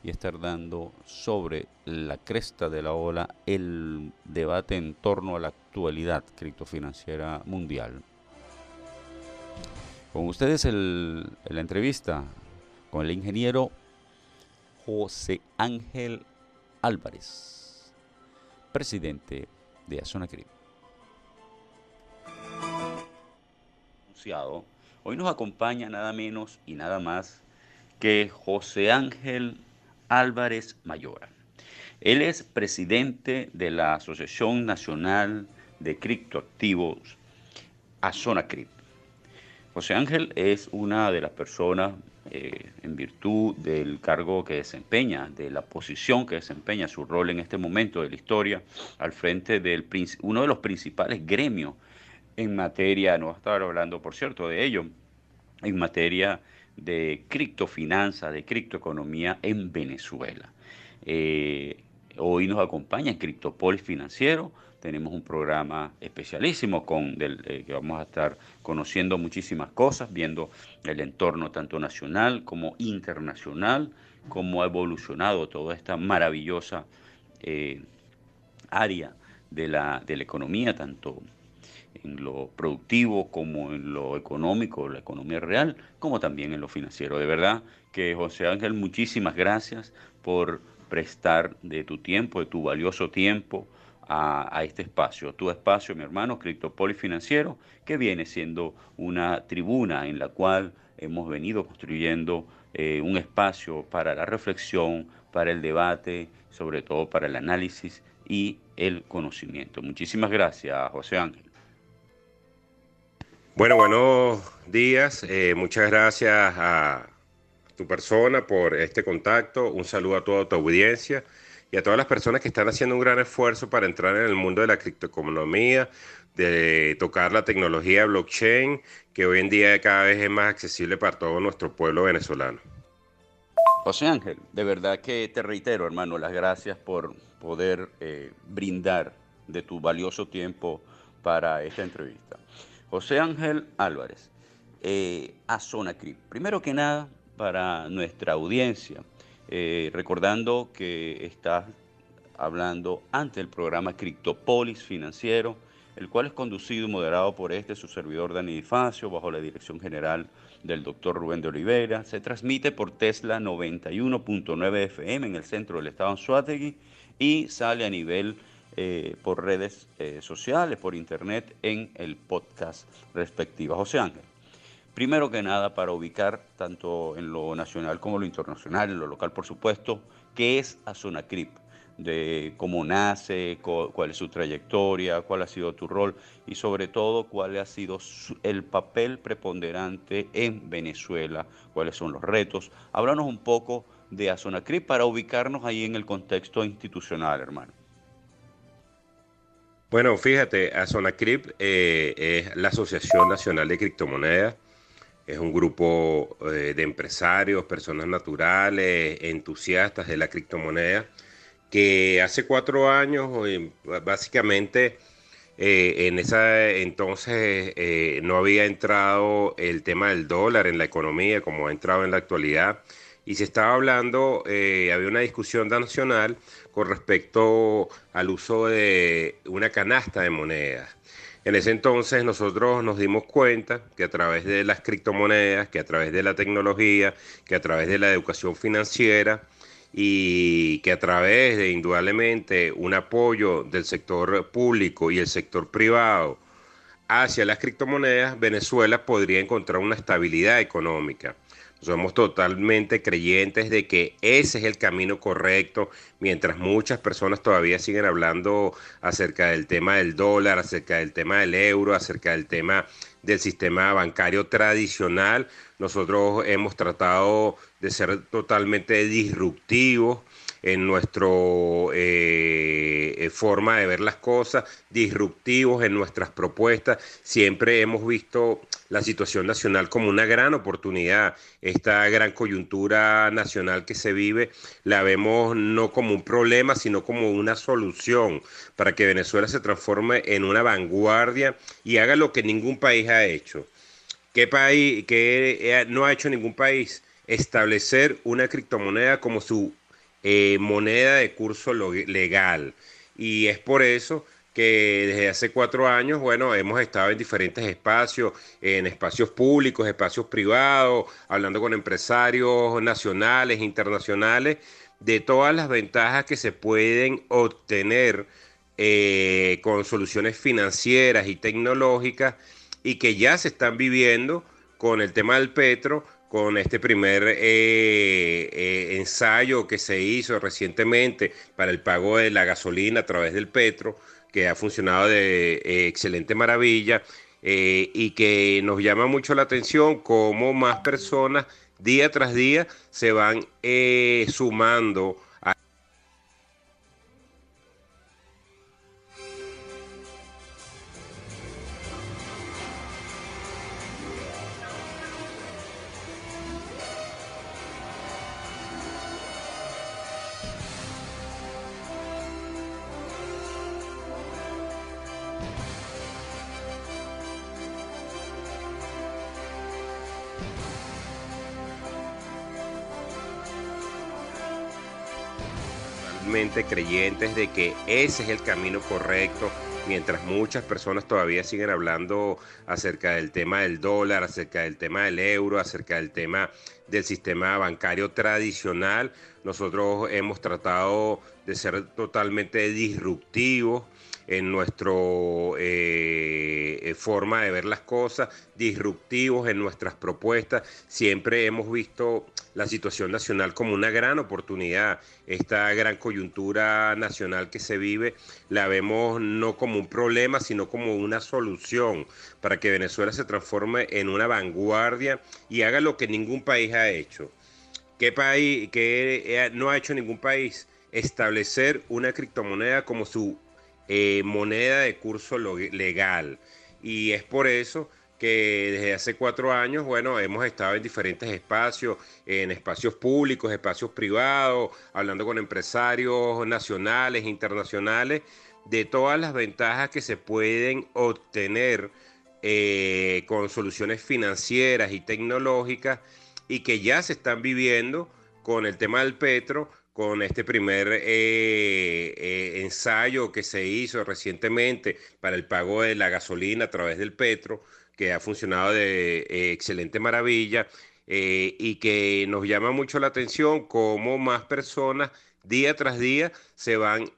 y estar dando sobre la cresta de la ola el debate en torno a la actualidad criptofinanciera mundial. Con ustedes el, la entrevista con el ingeniero José Ángel Álvarez, presidente de Azona Crip. Hoy nos acompaña nada menos y nada más que José Ángel Álvarez Mayora. Él es presidente de la Asociación Nacional de Criptoactivos, Crip. José Ángel es una de las personas, eh, en virtud del cargo que desempeña, de la posición que desempeña, su rol en este momento de la historia, al frente de uno de los principales gremios en materia, no va a estar hablando, por cierto, de ello, en materia de criptofinanza, de criptoeconomía en Venezuela. Eh, hoy nos acompaña en Criptopolis Financiero. Tenemos un programa especialísimo con eh, que vamos a estar conociendo muchísimas cosas, viendo el entorno tanto nacional como internacional, cómo ha evolucionado toda esta maravillosa eh, área de la, de la economía, tanto en lo productivo como en lo económico, la economía real, como también en lo financiero. De verdad que José Ángel, muchísimas gracias por prestar de tu tiempo, de tu valioso tiempo a, este espacio. Tu espacio, mi hermano, Criptopolis Financiero, que viene siendo una tribuna en la cual hemos venido construyendo eh, un espacio para la reflexión, para el debate, sobre todo para el análisis y el conocimiento. Muchísimas gracias, José Ángel. Bueno, buenos días. Eh, muchas gracias a tu persona por este contacto. Un saludo a toda tu audiencia y a todas las personas que están haciendo un gran esfuerzo para entrar en el mundo de la criptoeconomía, de tocar la tecnología blockchain, que hoy en día cada vez es más accesible para todo nuestro pueblo venezolano. José Ángel, de verdad que te reitero, hermano, las gracias por poder eh, brindar de tu valioso tiempo para esta entrevista. José Ángel Álvarez, eh, a Zona Crip. Primero que nada, para nuestra audiencia, eh, recordando que estás hablando ante el programa Criptopolis Financiero, el cual es conducido y moderado por este, su servidor Dani Difacio, bajo la dirección general del doctor Rubén de Oliveira. Se transmite por Tesla 91.9 FM en el centro del estado Suátegui y sale a nivel eh, por redes eh, sociales, por internet, en el podcast respectivo. José Ángel, primero que nada, para ubicar tanto en lo nacional como lo internacional, en lo local, por supuesto, qué es Azonacrip, de cómo nace, cuál es su trayectoria, cuál ha sido tu rol y sobre todo cuál ha sido el papel preponderante en Venezuela, cuáles son los retos. Háblanos un poco de Azonacrip para ubicarnos ahí en el contexto institucional, hermano. Bueno, fíjate, Azonacrip eh, es la Asociación Nacional de Criptomonedas. Es un grupo eh, de empresarios, personas naturales, entusiastas de la criptomoneda, que hace cuatro años, eh, básicamente, en esa entonces no había entrado el tema del dólar en la economía como ha entrado en la actualidad y se estaba hablando, había una discusión nacional con respecto al uso de una canasta de monedas. En ese entonces nosotros nos dimos cuenta que a través de las criptomonedas, que a través de la tecnología, que a través de la educación financiera y que a través de indudablemente un apoyo del sector público y el sector privado hacia las criptomonedas, Venezuela podría encontrar una estabilidad económica. Somos totalmente creyentes de que ese es el camino correcto, mientras muchas personas todavía siguen hablando acerca del tema del dólar, acerca del tema del euro, acerca del tema del sistema bancario tradicional. Nosotros hemos tratado de ser totalmente disruptivos en nuestra eh, eh, forma de ver las cosas, disruptivos en nuestras propuestas. Siempre hemos visto la situación nacional como una gran oportunidad. Esta gran coyuntura nacional que se vive la vemos no como un problema, sino como una solución para que Venezuela se transforme en una vanguardia y haga lo que ningún país ha hecho ¿Qué país, que no ha hecho ningún país establecer una criptomoneda como su eh, moneda de curso legal? Y es por eso que desde hace cuatro años, bueno, hemos estado en diferentes espacios, en espacios públicos, espacios privados, hablando con empresarios nacionales, internacionales, de todas las ventajas que se pueden obtener eh, con soluciones financieras y tecnológicas y que ya se están viviendo con el tema del petro, con este primer eh, eh, ensayo que se hizo recientemente para el pago de la gasolina a través del petro, que ha funcionado de eh, excelente maravilla y que nos llama mucho la atención cómo más personas día tras día se van eh, creyentes de que ese es el camino correcto, mientras muchas personas todavía siguen hablando acerca del tema del dólar, acerca del tema del euro, acerca del tema del sistema bancario tradicional, nosotros hemos tratado de ser totalmente disruptivos en nuestra eh, eh, forma de ver las cosas, disruptivos en nuestras propuestas. Siempre hemos visto la situación nacional como una gran oportunidad. Esta gran coyuntura nacional que se vive la vemos no como un problema, sino como una solución para que Venezuela se transforme en una vanguardia y haga lo que ningún país ha hecho. ¿Qué país que no ha hecho ningún país? Establecer una criptomoneda como su eh, moneda de curso legal. Y es por eso que desde hace cuatro años, bueno, hemos estado en diferentes espacios, en espacios públicos, espacios privados, hablando con empresarios nacionales, internacionales, de todas las ventajas que se pueden obtener eh, con soluciones financieras y tecnológicas y que ya se están viviendo con el tema del petro, con este primer eh, eh, ensayo que se hizo recientemente para el pago de la gasolina a través del petro, que ha funcionado de eh, excelente maravilla y que nos llama mucho la atención cómo más personas día tras día se van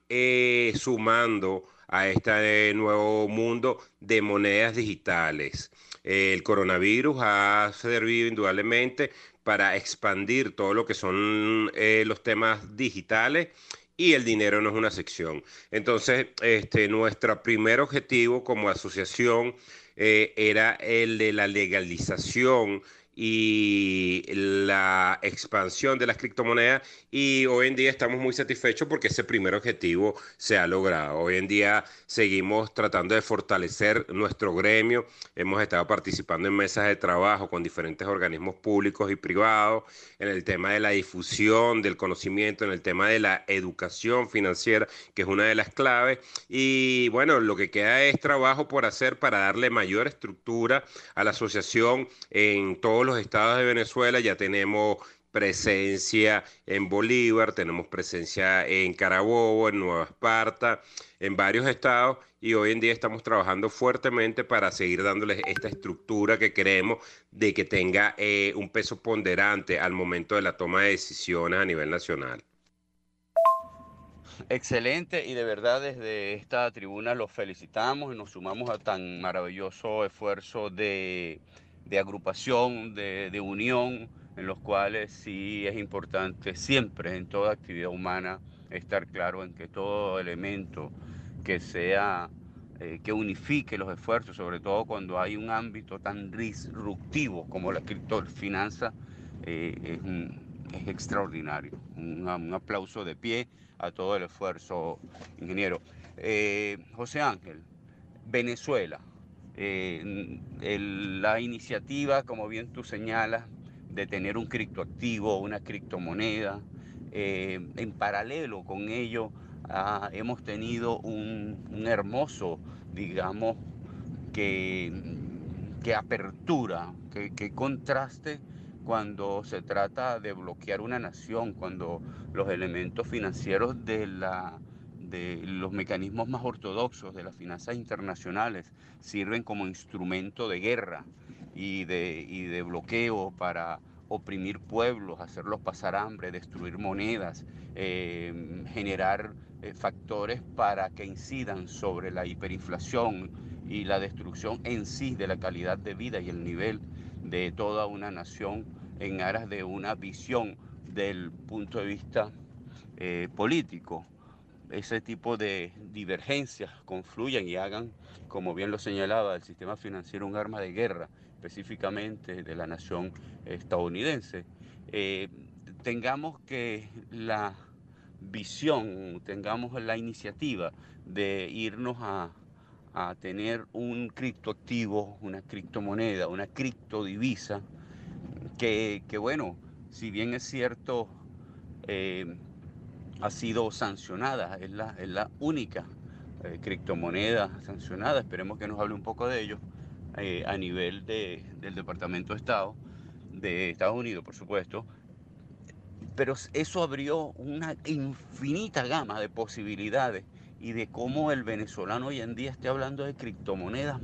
sumando a este nuevo mundo de monedas digitales. El coronavirus ha servido indudablemente para expandir todo lo que son eh, los temas digitales y el dinero no es una sección. Entonces, este, nuestro primer objetivo como asociación eh, era el de la legalización y la expansión de las criptomonedas y hoy en día estamos muy satisfechos porque ese primer objetivo se ha logrado. Hoy en día seguimos tratando de fortalecer nuestro gremio, hemos estado participando en mesas de trabajo con diferentes organismos públicos y privados en el tema de la difusión del conocimiento, en el tema de la educación financiera, que es una de las claves y bueno, lo que queda es trabajo por hacer para darle mayor estructura a la asociación en todo los estados de Venezuela, ya tenemos presencia en Bolívar, tenemos presencia en Carabobo, en Nueva Esparta, en varios estados y hoy en día estamos trabajando fuertemente para seguir dándoles esta estructura que queremos de que tenga eh, un peso ponderante al momento de la toma de decisiones a nivel nacional. Excelente y de verdad desde esta tribuna los felicitamos y nos sumamos a tan maravilloso esfuerzo de de agrupación, de, unión, en los cuales sí es importante siempre en toda actividad humana estar claro en que todo elemento que sea, eh, que unifique los esfuerzos, sobre todo cuando hay un ámbito tan disruptivo como la criptofinanza, eh, es, extraordinario. Un, aplauso de pie a todo el esfuerzo, ingeniero. Eh, José Ángel, Venezuela, eh, la iniciativa, como bien tú señalas, de tener un criptoactivo, una criptomoneda. Eh, en paralelo con ello, ah, hemos tenido un, hermoso, digamos, que apertura, qué, contraste cuando se trata de bloquear una nación, cuando los elementos financieros de, la, de los mecanismos más ortodoxos de las finanzas internacionales sirven como instrumento de guerra y de, y de bloqueo para oprimir pueblos, hacerlos pasar hambre, destruir monedas, eh, generar eh, factores para que incidan sobre la hiperinflación y la destrucción en sí de la calidad de vida y el nivel de toda una nación en aras de una visión del punto de vista eh, político. Ese tipo de divergencias confluyan y hagan, como bien lo señalaba, el sistema financiero un arma de guerra específicamente de la nación estadounidense, eh, tengamos que la visión, tengamos la iniciativa de irnos a, tener un criptoactivo, una criptomoneda, una criptodivisa, que, que bueno, si bien es cierto, eh, ha sido sancionada, es la, es la única eh, criptomoneda sancionada, esperemos que nos hable un poco de ello, eh, a nivel de, del Departamento de Estado, de Estados Unidos, por supuesto, pero eso abrió una infinita gama de posibilidades y de cómo el venezolano hoy en día esté hablando de criptomonedas,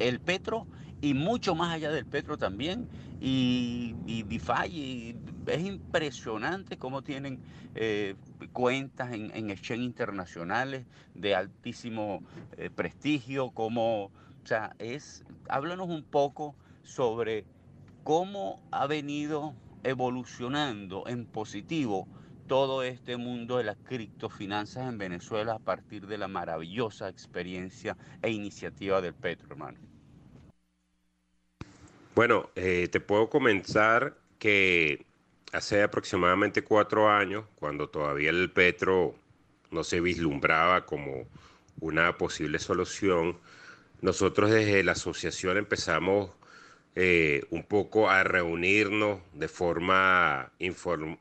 el petro y mucho más allá del petro también, y, y DeFi, es impresionante cómo tienen eh, cuentas en, en exchange internacionales de altísimo eh, prestigio, como o sea, es, háblanos un poco sobre cómo ha venido evolucionando en positivo todo este mundo de las criptofinanzas en Venezuela a partir de la maravillosa experiencia e iniciativa del Petro, hermano. Bueno, eh, te puedo comenzar que hace aproximadamente cuatro años, cuando todavía el Petro no se vislumbraba como una posible solución, nosotros desde la asociación empezamos eh, un poco a reunirnos de forma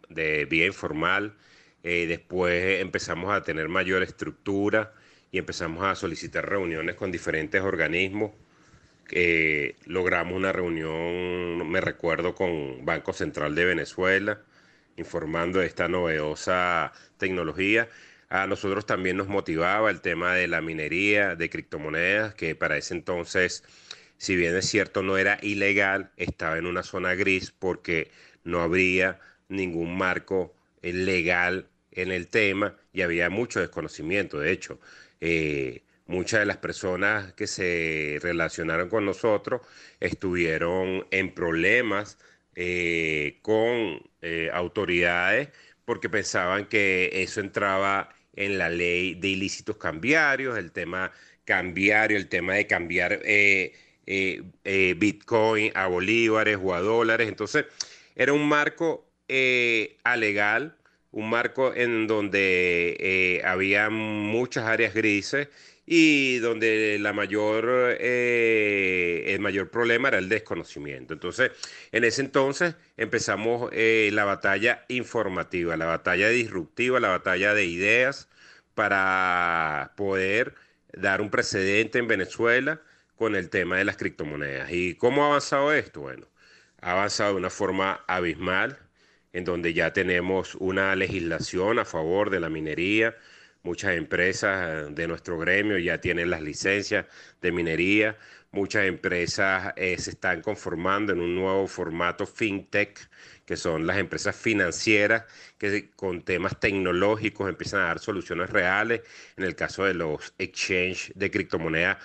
de vía informal. Eh, después empezamos a tener mayor estructura y empezamos a solicitar reuniones con diferentes organismos. Eh, logramos una reunión, me recuerdo, con Banco Central de Venezuela, informando de esta novedosa tecnología a nosotros también nos motivaba el tema de la minería de criptomonedas, que para ese entonces, si bien es cierto, no era ilegal, estaba en una zona gris porque no habría ningún marco eh, legal en el tema y había mucho desconocimiento. De hecho, eh, muchas de las personas que se relacionaron con nosotros estuvieron en problemas eh, con autoridades porque pensaban que eso entraba en la ley de ilícitos cambiarios, el tema cambiario, el tema de cambiar eh, eh, eh, Bitcoin a bolívares o a dólares. Entonces, era un marco alegal, un marco en donde había muchas áreas grises y donde la mayor, el mayor problema era el desconocimiento. Entonces, en ese entonces empezamos la batalla informativa, la batalla disruptiva, la batalla de ideas para poder dar un precedente en Venezuela con el tema de las criptomonedas. ¿Y cómo ha avanzado esto? Bueno, ha avanzado de una forma abismal, en donde ya tenemos una legislación a favor de la minería. Muchas empresas de nuestro gremio ya tienen las licencias de minería. Muchas empresas eh, se están conformando en un nuevo formato fintech que son las empresas financieras que con temas tecnológicos empiezan a dar soluciones reales. En el caso de los exchange de criptomonedas,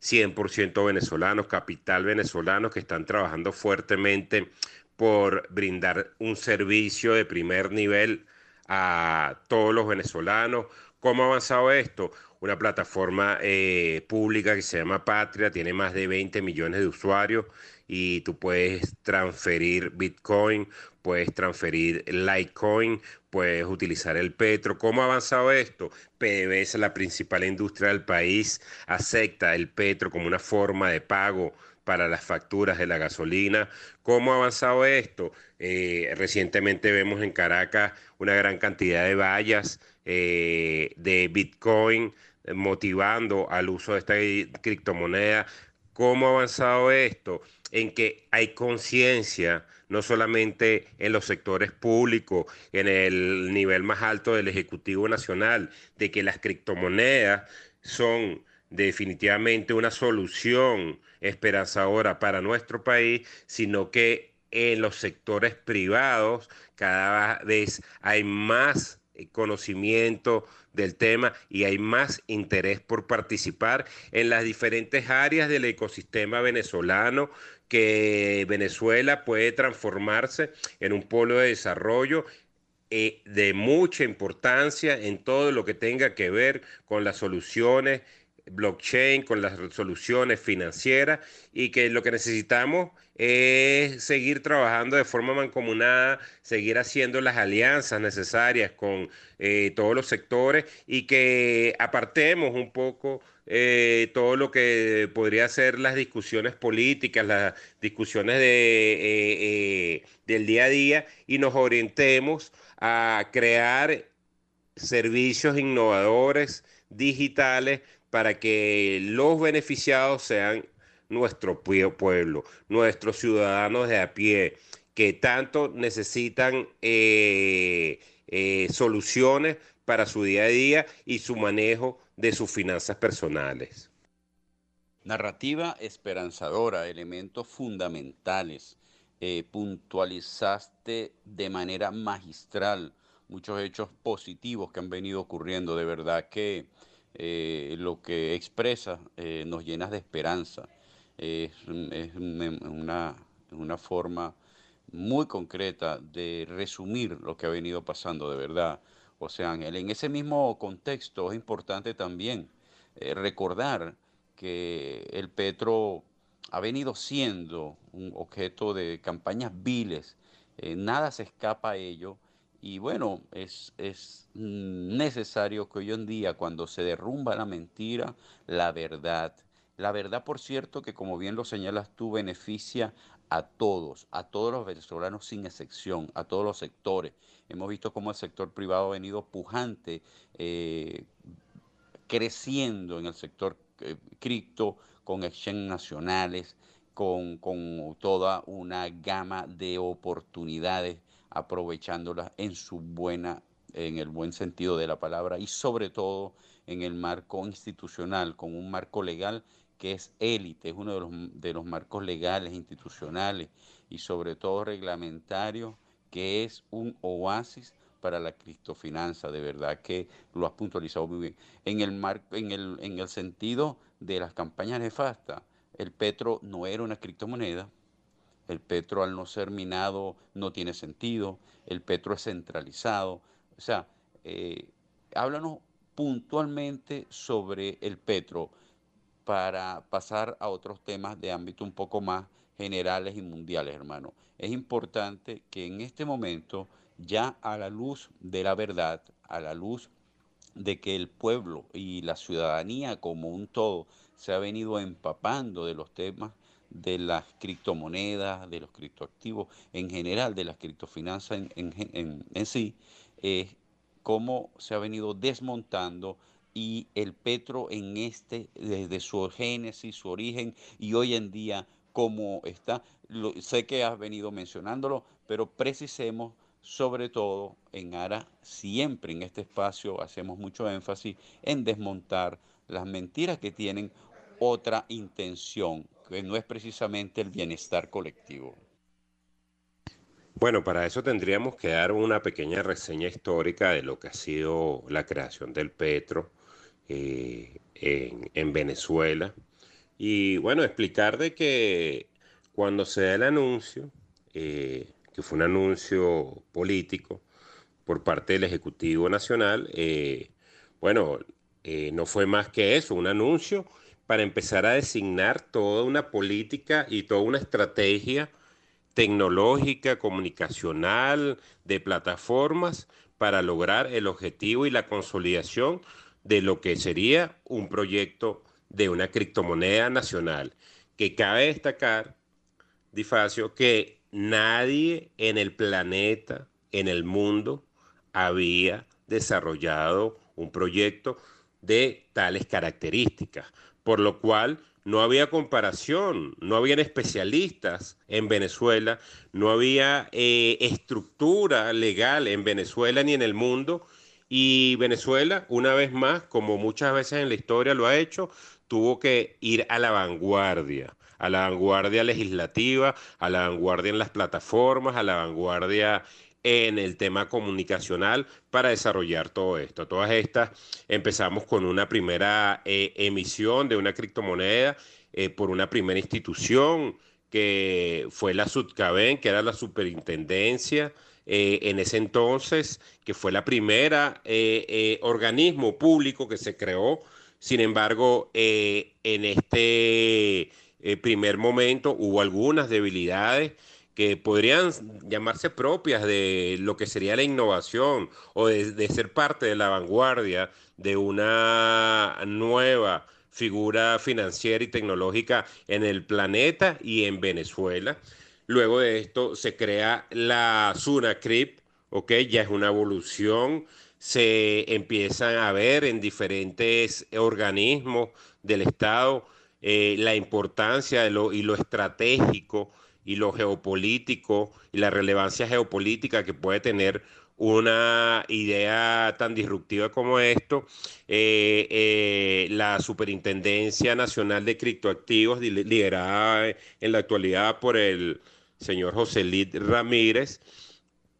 100% venezolanos, capital venezolano, que están trabajando fuertemente por brindar un servicio de primer nivel a todos los venezolanos. ¿Cómo ha avanzado esto? Una plataforma eh, pública que se llama Patria, tiene más de 20 millones de usuarios y tú puedes transferir Bitcoin, puedes transferir Litecoin, puedes utilizar el petro. ¿Cómo ha avanzado esto? PDVSA, la principal industria del país, acepta el petro como una forma de pago para las facturas de la gasolina. ¿Cómo ha avanzado esto? Eh, recientemente vemos en Caracas una gran cantidad de vallas eh, de Bitcoin motivando al uso de esta criptomoneda ¿Cómo ha avanzado esto? En que hay conciencia, no solamente en los sectores públicos, en el nivel más alto del Ejecutivo Nacional, de que las criptomonedas son definitivamente una solución esperanzadora para nuestro país, sino que en los sectores privados cada vez hay más conocimiento del tema y hay más interés por participar en las diferentes áreas del ecosistema venezolano que Venezuela puede transformarse en un polo de desarrollo eh, de mucha importancia en todo lo que tenga que ver con las soluciones blockchain, con las soluciones financieras y que lo que necesitamos es seguir trabajando de forma mancomunada, seguir haciendo las alianzas necesarias con eh, todos los sectores y que apartemos un poco eh, todo lo que podría ser las discusiones políticas, las discusiones de, eh, del día a día y nos orientemos a crear servicios innovadores digitales para que los beneficiados sean nuestro pueblo, nuestros ciudadanos de a pie, que tanto necesitan eh, eh, soluciones para su día a día y su manejo de sus finanzas personales. Narrativa esperanzadora, elementos fundamentales. Eh, puntualizaste de manera magistral muchos hechos positivos que han venido ocurriendo. De verdad que eh, lo que expresa eh, nos llena de esperanza. es, una, una, forma muy concreta de resumir lo que ha venido pasando de verdad. O sea, en ese mismo contexto es importante también eh, recordar que el Petro ha venido siendo un objeto de campañas viles, nada se escapa a ello y bueno, es, es, necesario que hoy en día, cuando se derrumba la mentira, la verdad, la verdad, por cierto, que como bien lo señalas tú, beneficia a todos, a todos los venezolanos sin excepción, a todos los sectores. Hemos visto cómo el sector privado ha venido pujante, eh, creciendo en el sector eh, cripto, con exchanges nacionales, con, con toda una gama de oportunidades aprovechándolas en su buena, en el buen sentido de la palabra y sobre todo en el marco institucional, con un marco legal que es élite, es uno de los, de los marcos legales, institucionales y sobre todo reglamentarios, que es un oasis para la criptofinanza, de verdad que lo has puntualizado muy bien. En el, marco, en el, en el sentido de las campañas nefastas, el petro no era una criptomoneda, el petro al no ser minado no tiene sentido, el petro es centralizado. O sea, eh, háblanos puntualmente sobre el petro para pasar a otros temas de ámbito un poco más generales y mundiales, hermano. Es importante que en este momento, ya a la luz de la verdad, a la luz de que el pueblo y la ciudadanía como un todo se ha venido empapando de los temas de las criptomonedas, de los criptoactivos, en general de las criptofinanzas en, sí, es cómo se ha venido desmontando y el petro en este, desde su génesis, su origen y hoy en día cómo está. sé que has venido mencionándolo, pero precisemos sobre todo en ARA, siempre en este espacio hacemos mucho énfasis en desmontar las mentiras que tienen otra intención, no es precisamente el bienestar colectivo. Bueno, para eso tendríamos que dar una pequeña reseña histórica de lo que ha sido la creación del petro eh, en, Venezuela. Y bueno, explicar de que cuando se da el anuncio, eh, que fue un anuncio político por parte del Ejecutivo Nacional, eh, bueno, no fue más que eso, un anuncio para empezar a designar toda una política y toda una estrategia tecnológica, comunicacional, de plataformas para lograr el objetivo y la consolidación de lo que sería un proyecto de una criptomoneda nacional. Que cabe destacar, Difacio, que nadie en el planeta, en el mundo, había desarrollado un proyecto de tales características por lo cual no había comparación, no habían especialistas en Venezuela, no había eh, estructura legal en Venezuela ni en el mundo. Y Venezuela, una vez más, como muchas veces en la historia lo ha hecho, tuvo que ir a la vanguardia, a la vanguardia legislativa, a la vanguardia en las plataformas, a la vanguardia en el tema comunicacional para desarrollar todo esto. Todas estas empezamos con una primera eh, emisión de una criptomoneda eh, por una primera institución que fue la SUDCABEN, que era la superintendencia eh, en ese entonces, que fue la primera organismo público que se creó. Sin embargo, en este primer momento hubo algunas debilidades que podrían llamarse propias de lo que sería la innovación o de, ser parte de la vanguardia de una nueva figura financiera y tecnológica en el planeta y en Venezuela. Luego de esto se crea la SUNACRIP, ¿ok? Ya es una evolución, se empiezan a ver en diferentes organismos del Estado eh, la importancia de lo, y lo estratégico y lo geopolítico y la relevancia geopolítica que puede tener una idea tan disruptiva como esto, eh, eh, la Superintendencia Nacional de Criptoactivos, liderada en la actualidad por el señor José Lid Ramírez,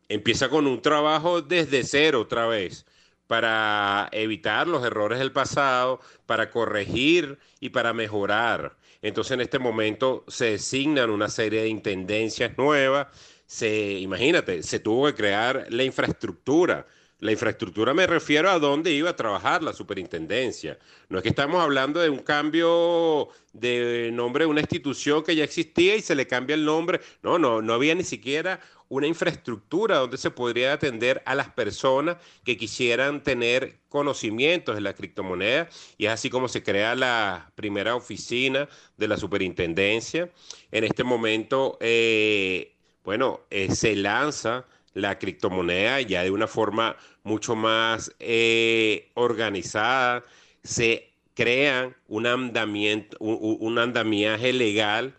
empieza con un trabajo desde cero otra vez para evitar los errores del pasado, para corregir y para mejorar. Entonces en este momento se designan una serie de intendencias nuevas, se, imagínate, se tuvo que crear la infraestructura. La infraestructura me refiero a dónde iba a trabajar la superintendencia. No es que estamos hablando de un cambio de nombre de una institución que ya existía y se le cambia el nombre. No, no, no había ni siquiera una infraestructura donde se podría atender a las personas que quisieran tener conocimientos de la criptomoneda y es así como se crea la primera oficina de la superintendencia. En este momento, eh, bueno, eh, se lanza la criptomoneda ya de una forma mucho más eh, organizada, se crean un andamiento, un andamiaje legal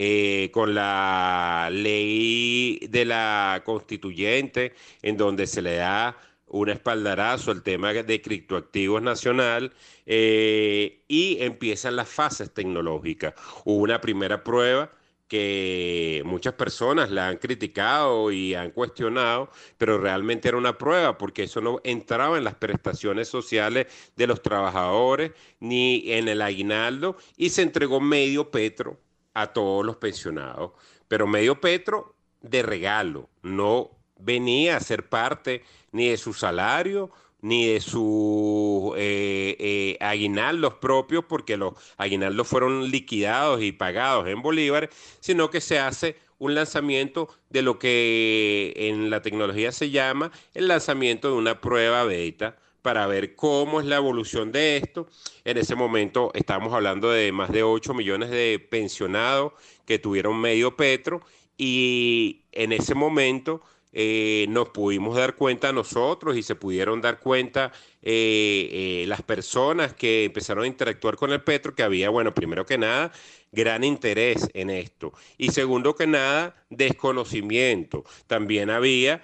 eh, con la ley de la constituyente, en donde se le da un espaldarazo al tema de criptoactivos nacional eh, y empiezan las fases tecnológicas. Hubo una primera prueba que muchas personas la han criticado y han cuestionado, pero realmente era una prueba porque eso no entraba en las prestaciones sociales de los trabajadores ni en el aguinaldo y se entregó medio petro a todos los pensionados. Pero medio Petro de regalo, no venía a ser parte ni de su salario ni de sus eh, eh, aguinaldos propios, porque los aguinaldos fueron liquidados y pagados en bolívares, sino que se hace un lanzamiento de lo que en la tecnología se llama el lanzamiento de una prueba beta para ver cómo es la evolución de esto. En ese momento estamos hablando de más de 8 millones de pensionados que tuvieron medio petro y en ese momento eh, nos pudimos dar cuenta nosotros y se pudieron dar cuenta eh, eh, las personas que empezaron a interactuar con el petro que había, bueno, primero que nada, gran interés en esto y segundo que nada, desconocimiento. También había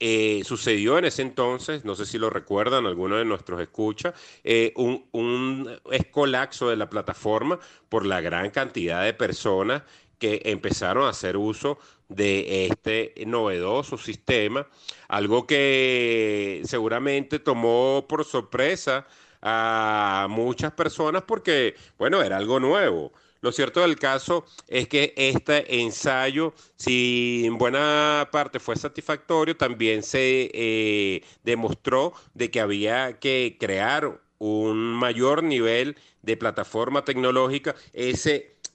eh, sucedió en ese entonces, no sé si lo recuerdan, algunos de nuestros escucha, eh, un, escolapso de la plataforma por la gran cantidad de personas que empezaron a hacer uso de este novedoso sistema, algo que seguramente tomó por sorpresa a muchas personas porque, bueno, era algo nuevo. Lo cierto del caso es que este ensayo, si en buena parte fue satisfactorio, también se eh, demostró de que había que crear un mayor nivel de plataforma tecnológica. Esa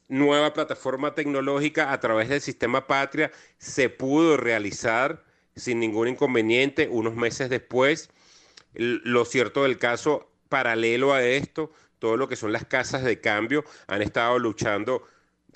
nueva plataforma tecnológica a través del sistema Patria se pudo realizar sin ningún inconveniente unos meses después. Lo cierto del caso, paralelo a esto, todo lo que son las casas de cambio han estado luchando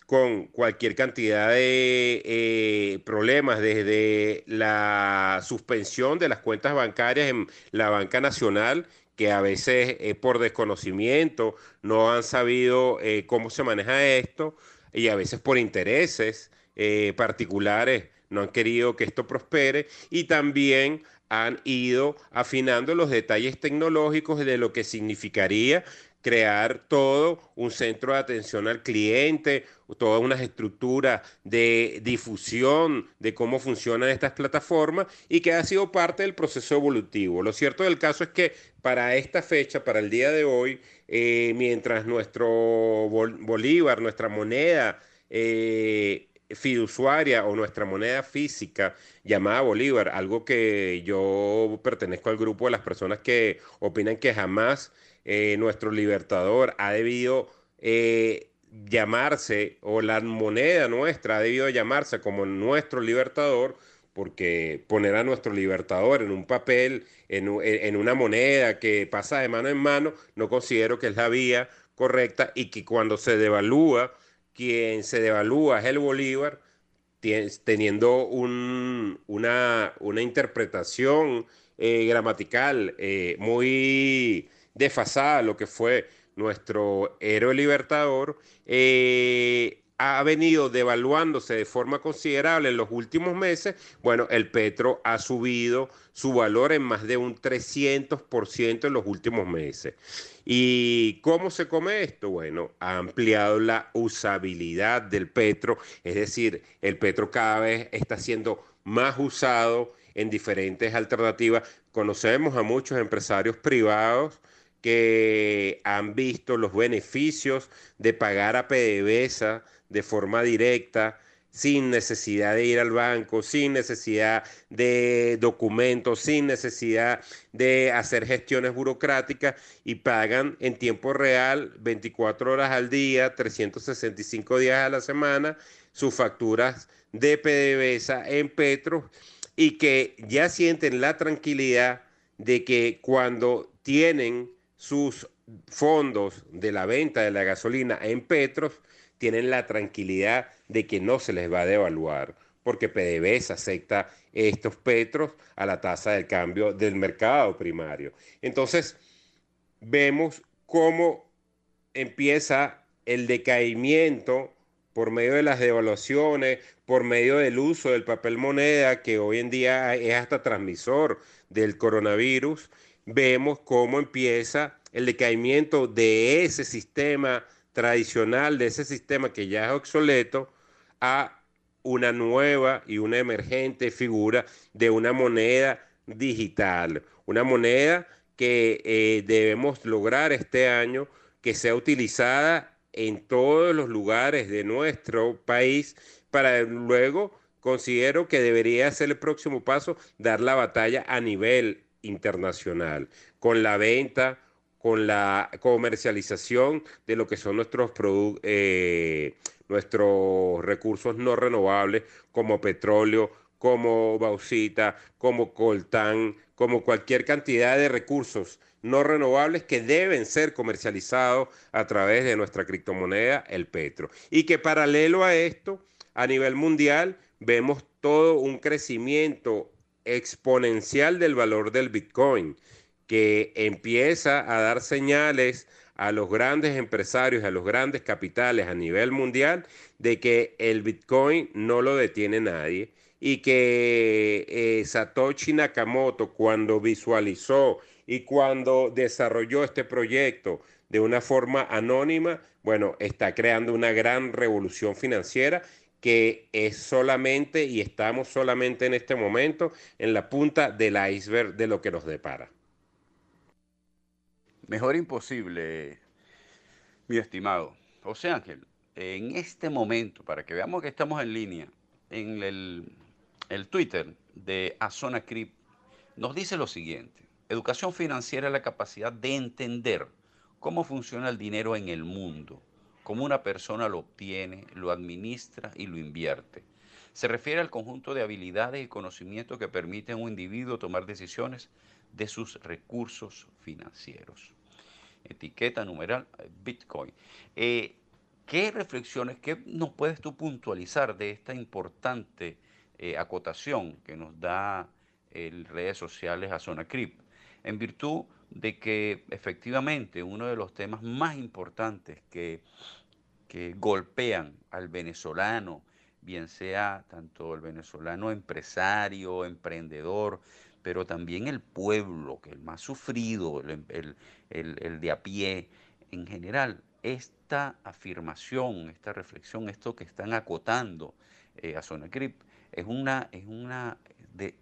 con cualquier cantidad de eh, problemas, desde la suspensión de las cuentas bancarias en la banca nacional, que a veces eh, por desconocimiento no han sabido eh, cómo se maneja esto y a veces por intereses eh, particulares no han querido que esto prospere y también han ido afinando los detalles tecnológicos de lo que significaría crear todo un centro de atención al cliente, toda una estructura de difusión de cómo funcionan estas plataformas y que ha sido parte del proceso evolutivo. Lo cierto del caso es que para esta fecha, para el día de hoy, eh, mientras nuestro Bolívar, nuestra moneda, eh, fiduciaria o nuestra moneda física llamada Bolívar, algo que yo pertenezco al grupo de las personas que opinan que jamás eh, nuestro libertador ha debido eh, llamarse, o la moneda nuestra ha debido llamarse como nuestro libertador, porque poner a nuestro libertador en un papel, en, en, una moneda que pasa de mano en mano, no considero que es la vía correcta y que cuando se devalúa, quien se devalúa es el Bolívar, teniendo un, una, una, interpretación eh, gramatical muy desfasada lo que fue nuestro héroe libertador, eh, ha venido devaluándose de forma considerable en los últimos meses. Bueno, el petro ha subido su valor en más de un 300% en los últimos meses. ¿Y cómo se come esto? Bueno, ha ampliado la usabilidad del petro, es decir, el petro cada vez está siendo más usado en diferentes alternativas. Conocemos a muchos empresarios privados que han visto los beneficios de pagar a PDVSA de forma directa, sin necesidad de ir al banco, sin necesidad de documentos, sin necesidad de hacer gestiones burocráticas y pagan en tiempo real 24 horas al día, 365 días a la semana sus facturas de PDVSA en Petro y que ya sienten la tranquilidad de que cuando tienen sus fondos de la venta de la gasolina en Petros tienen la tranquilidad de que no se les va a devaluar, porque PDVSA acepta estos petros a la tasa del cambio del mercado primario. Entonces, vemos cómo empieza el decaimiento por medio de las devaluaciones, por medio del uso del papel moneda, que hoy en día es hasta transmisor del coronavirus, vemos cómo empieza el decaimiento de ese sistema tradicional, de ese sistema que ya es obsoleto, a una nueva y una emergente figura de una moneda digital, una moneda que eh, debemos lograr este año que sea utilizada en todos los lugares de nuestro país para luego considero que debería ser el próximo paso dar la batalla a nivel internacional, con la venta, con la comercialización de lo que son nuestros eh, nuestros recursos no renovables como petróleo, como bauxita, como coltán, como cualquier cantidad de recursos no renovables que deben ser comercializados a través de nuestra criptomoneda, el petro. Y que paralelo a esto, a nivel mundial, vemos todo un crecimiento exponencial del valor del Bitcoin, que empieza a dar señales a los grandes empresarios, a los grandes capitales a nivel mundial, de que el Bitcoin no lo detiene nadie y que eh, Satoshi Nakamoto cuando visualizó y cuando desarrolló este proyecto de una forma anónima, bueno, está creando una gran revolución financiera que es solamente y estamos solamente en este momento en la punta del iceberg de lo que nos depara. Mejor imposible, mi estimado. José Ángel, en este momento, para que veamos que estamos en línea, en el, el Twitter de Azona Crip, nos dice lo siguiente. Educación financiera es la capacidad de entender cómo funciona el dinero en el mundo cómo una persona lo obtiene, lo administra y lo invierte. Se refiere al conjunto de habilidades y conocimientos que permiten a un individuo tomar decisiones de sus recursos financieros. Etiqueta numeral eh, Bitcoin. Eh, ¿Qué reflexiones, qué nos puedes tú puntualizar de esta importante eh, acotación que nos da el redes sociales a Zona Crip? en virtud de que efectivamente uno de los temas más importantes que, que golpean al venezolano, bien sea tanto el venezolano empresario, emprendedor, pero también el pueblo, que el más sufrido, el, el, de a pie, en general, esta afirmación, esta reflexión, esto que están acotando eh, a Sonacrip, es, una, es, una de,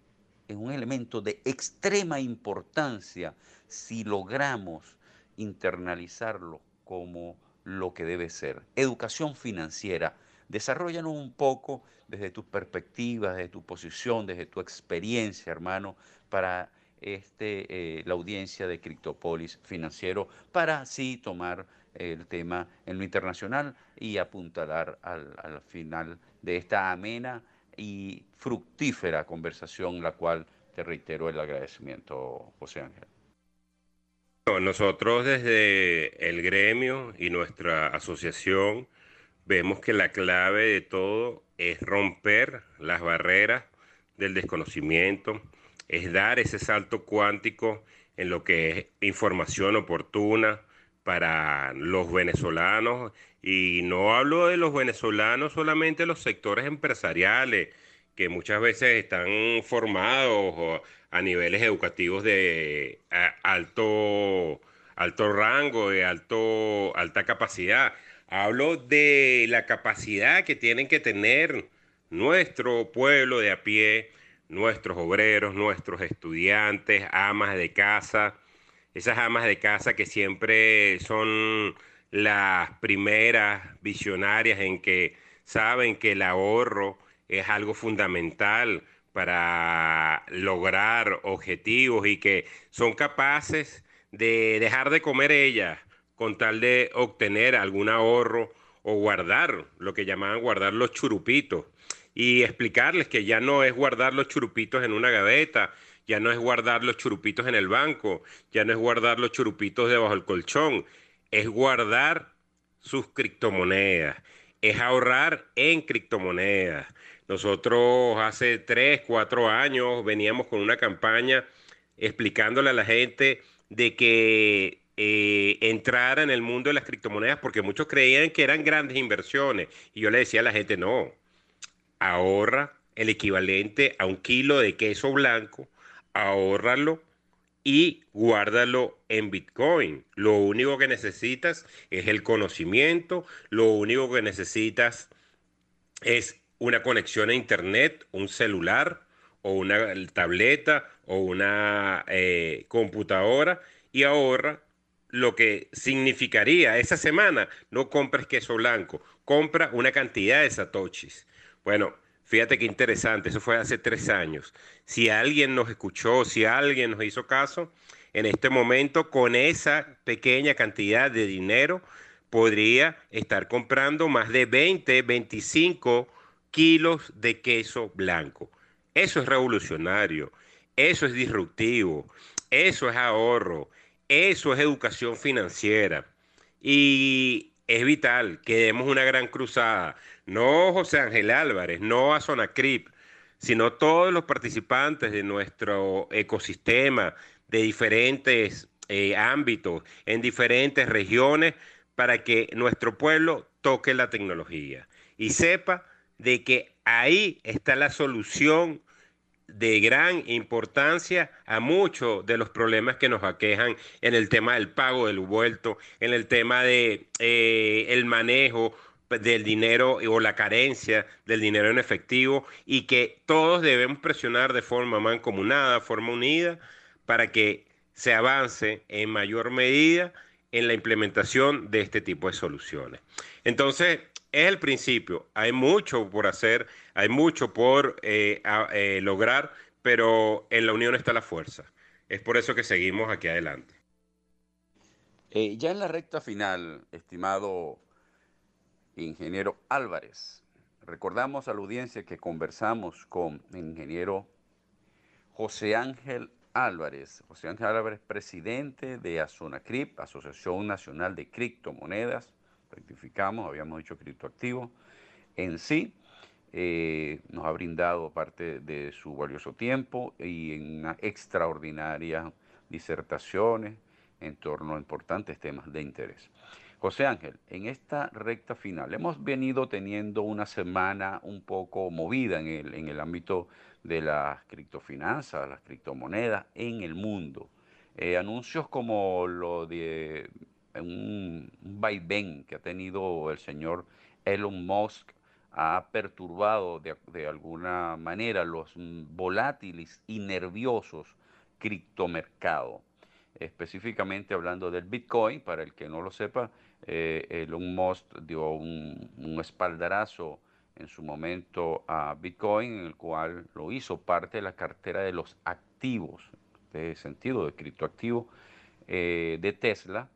es un elemento de extrema importancia si logramos internalizarlo como lo que debe ser. Educación financiera. Desarrollanos un poco desde tus perspectivas, desde tu posición, desde tu experiencia, hermano, para este, eh, la audiencia de Criptopolis Financiero, para así tomar el tema en lo internacional y apuntalar al, al final de esta amena y fructífera conversación, la cual te reitero el agradecimiento, José Ángel. Nosotros desde el gremio y nuestra asociación vemos que la clave de todo es romper las barreras del desconocimiento, es dar ese salto cuántico en lo que es información oportuna para los venezolanos. Y no hablo de los venezolanos solamente los sectores empresariales, que muchas veces están formados a niveles educativos de alto, alto rango, de alto, alta capacidad. Hablo de la capacidad que tienen que tener nuestro pueblo de a pie, nuestros obreros, nuestros estudiantes, amas de casa, esas amas de casa que siempre son las primeras visionarias en que saben que el ahorro es algo fundamental para lograr objetivos y que son capaces de dejar de comer ellas con tal de obtener algún ahorro o guardar, lo que llamaban guardar los churupitos, y explicarles que ya no es guardar los churupitos en una gaveta, ya no es guardar los churupitos en el banco, ya no es guardar los churupitos debajo del colchón, es guardar sus criptomonedas, es ahorrar en criptomonedas. Nosotros hace tres, cuatro años veníamos con una campaña explicándole a la gente de que eh, entrara en el mundo de las criptomonedas porque muchos creían que eran grandes inversiones. Y yo le decía a la gente, no, ahorra el equivalente a un kilo de queso blanco, ahórralo y guárdalo en Bitcoin. Lo único que necesitas es el conocimiento, lo único que necesitas es una conexión a Internet, un celular o una tableta o una eh, computadora y ahorra lo que significaría esa semana no compres queso blanco, compra una cantidad de satoshis. Bueno, fíjate qué interesante, eso fue hace tres años. Si alguien nos escuchó, si alguien nos hizo caso, en este momento con esa pequeña cantidad de dinero podría estar comprando más de 20, 25 kilos de queso blanco. Eso es revolucionario, eso es disruptivo, eso es ahorro, eso es educación financiera. Y es vital que demos una gran cruzada. No José Ángel Álvarez, no a Sonacrip, sino todos los participantes de nuestro ecosistema de diferentes eh, ámbitos, en diferentes regiones, para que nuestro pueblo toque la tecnología y sepa de que ahí está la solución de gran importancia a muchos de los problemas que nos aquejan en el tema del pago del vuelto, en el tema de eh, el manejo del dinero o la carencia del dinero en efectivo y que todos debemos presionar de forma mancomunada, forma unida, para que se avance en mayor medida en la implementación de este tipo de soluciones. Entonces, es el principio. Hay mucho por hacer, hay mucho por eh, eh, lograr, pero en la unión está la fuerza. Es por eso que seguimos aquí adelante. Eh, ya en la recta final, estimado ingeniero Álvarez, recordamos a la audiencia que conversamos con el ingeniero José Ángel Álvarez. José Ángel Álvarez, presidente de ASONACRIP, Asociación Nacional de Criptomonedas rectificamos, habíamos dicho criptoactivo, en sí eh, nos ha brindado parte de su valioso tiempo y en una extraordinaria disertaciones en torno a importantes temas de interés. José Ángel, en esta recta final hemos venido teniendo una semana un poco movida en el, en el ámbito de las criptofinanzas, las criptomonedas en el mundo. Eh, anuncios como lo de un, un vaivén que ha tenido el señor Elon Musk ha perturbado de, de, alguna manera los volátiles y nerviosos criptomercados. Específicamente hablando del Bitcoin, para el que no lo sepa, eh, Elon Musk dio un, un, espaldarazo en su momento a Bitcoin, en el cual lo hizo parte de la cartera de los activos, de sentido de criptoactivo, eh, de Tesla,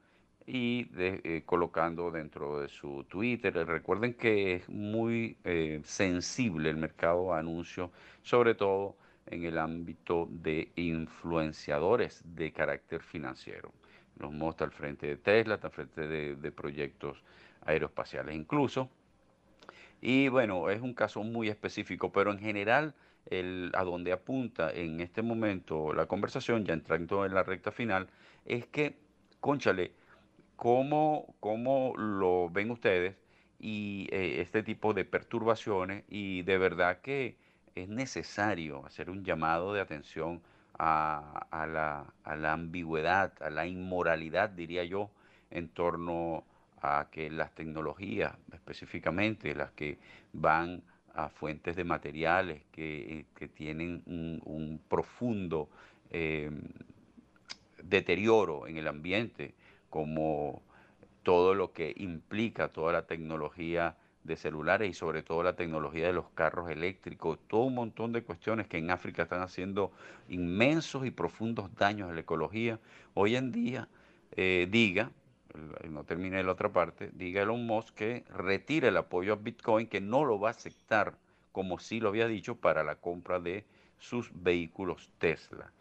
y eh, colocando dentro de su Twitter. Recuerden que es muy eh, sensible el mercado de anuncios, sobre todo en el ámbito de influenciadores de carácter financiero. Los muestra al frente de Tesla, al frente de, de proyectos aeroespaciales incluso. Y bueno, es un caso muy específico, pero en general el, a donde apunta en este momento la conversación, ya entrando en la recta final, es que, conchale, ¿cómo, cómo lo ven ustedes y eh, este tipo de perturbaciones? Y de verdad que es necesario hacer un llamado de atención a, la, a la ambigüedad, a la inmoralidad, diría yo, en torno a que las tecnologías, específicamente las que van a fuentes de materiales que, que tienen un, un profundo eh, deterioro en el ambiente, como todo lo que implica toda la tecnología de celulares y sobre todo la tecnología de los carros eléctricos, todo un montón de cuestiones que en África están haciendo inmensos y profundos daños a la ecología. Hoy en día, eh, diga, no termine la otra parte, diga Elon Musk que retire el apoyo a Bitcoin, que no lo va a aceptar, como sí lo había dicho, para la compra de sus vehículos Tesla.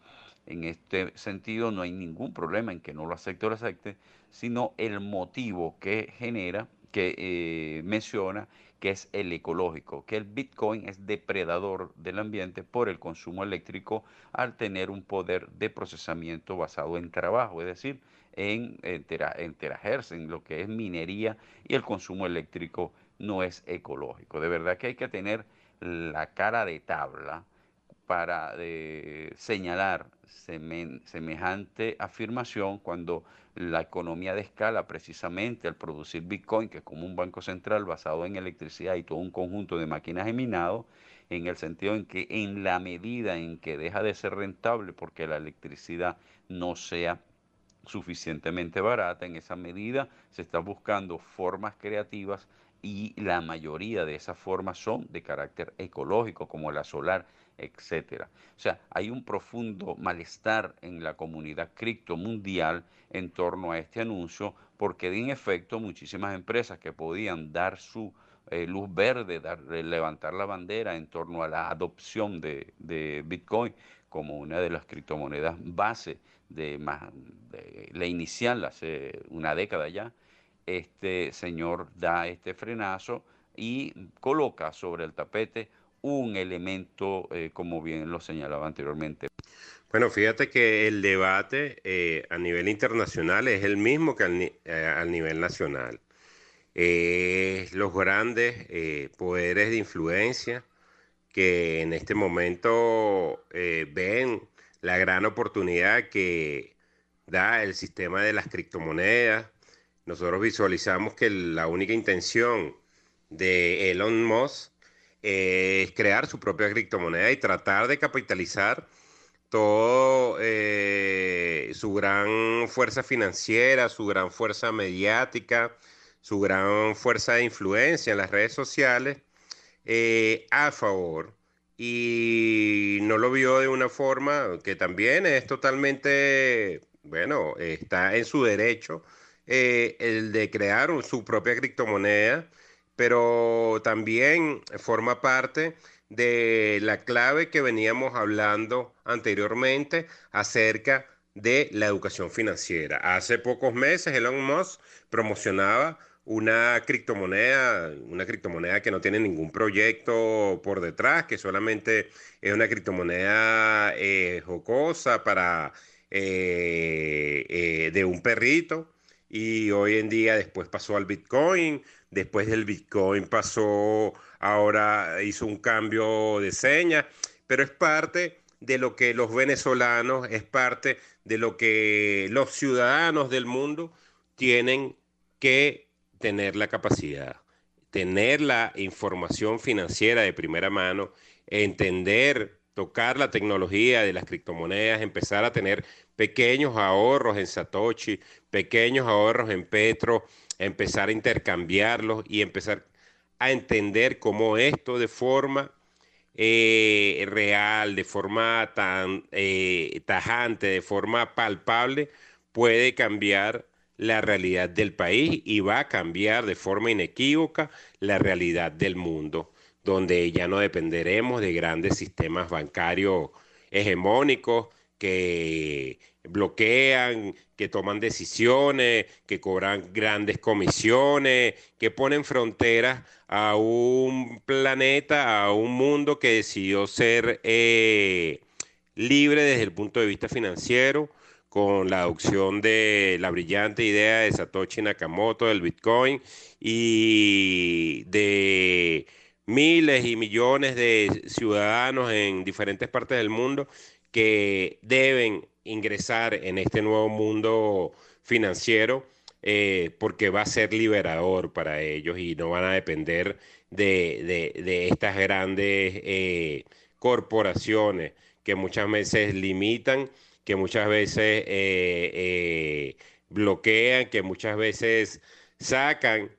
En este sentido no hay ningún problema en que no lo acepte o lo acepte, sino el motivo que genera, que eh, menciona, que es el ecológico, que el Bitcoin es depredador del ambiente por el consumo eléctrico al tener un poder de procesamiento basado en trabajo, es decir, en, en, en en lo que es minería y el consumo eléctrico no es ecológico. De verdad que hay que tener la cara de tabla para eh, señalar semejante afirmación cuando la economía de escala, precisamente al producir Bitcoin, que es como un banco central basado en electricidad y todo un conjunto de máquinas de minado, en el sentido en que en la medida en que deja de ser rentable porque la electricidad no sea suficientemente barata, en esa medida se están buscando formas creativas y la mayoría de esas formas son de carácter ecológico, como la solar etcétera. O sea, hay un profundo malestar en la comunidad cripto mundial en torno a este anuncio, porque en efecto muchísimas empresas que podían dar su eh, luz verde, dar, levantar la bandera en torno a la adopción de, de Bitcoin como una de las criptomonedas base de, de la inicial hace una década ya, este señor da este frenazo y coloca sobre el tapete un elemento, eh, como bien lo señalaba anteriormente. Bueno, fíjate que el debate eh, a nivel internacional es el mismo que al, eh, al nivel nacional. Eh, los grandes eh, poderes de influencia que en este momento ven la gran oportunidad que da el sistema de las criptomonedas. Nosotros visualizamos que la única intención de Elon Musk es crear su propia criptomoneda y tratar de capitalizar todo eh, su gran fuerza financiera, su gran fuerza mediática, su gran fuerza de influencia en las redes sociales eh, a favor. Y no lo vio de una forma que también es totalmente, bueno, está en su derecho eh, el de crear su propia criptomoneda pero también forma parte de la clave que veníamos hablando anteriormente acerca de la educación financiera. Hace pocos meses Elon Musk promocionaba una criptomoneda, una criptomoneda que no tiene ningún proyecto por detrás, que solamente es una criptomoneda eh, jocosa para eh, de un perrito y hoy en día después pasó al Bitcoin, después del Bitcoin pasó, ahora hizo un cambio de seña, pero es parte de lo que los venezolanos, es parte de lo que los ciudadanos del mundo tienen que tener la capacidad, tener la información financiera de primera mano, entender, tocar la tecnología de las criptomonedas, empezar a tener pequeños ahorros en Satoshi, pequeños ahorros en Petro, empezar a intercambiarlos y empezar a entender cómo esto de forma eh, real, de forma tan eh, tajante, de forma palpable, puede cambiar la realidad del país y va a cambiar de forma inequívoca la realidad del mundo, donde ya no dependeremos de grandes sistemas bancarios hegemónicos que bloquean, que toman decisiones, que cobran grandes comisiones, que ponen fronteras a un planeta, a un mundo que decidió ser eh, libre desde el punto de vista financiero, con la adopción de la brillante idea de Satoshi Nakamoto del Bitcoin y de miles y millones de ciudadanos en diferentes partes del mundo que deben ingresar en este nuevo mundo financiero eh, porque va a ser liberador para ellos y no van a depender de, estas grandes eh, corporaciones que muchas veces limitan, que muchas veces eh, bloquean, que muchas veces sacan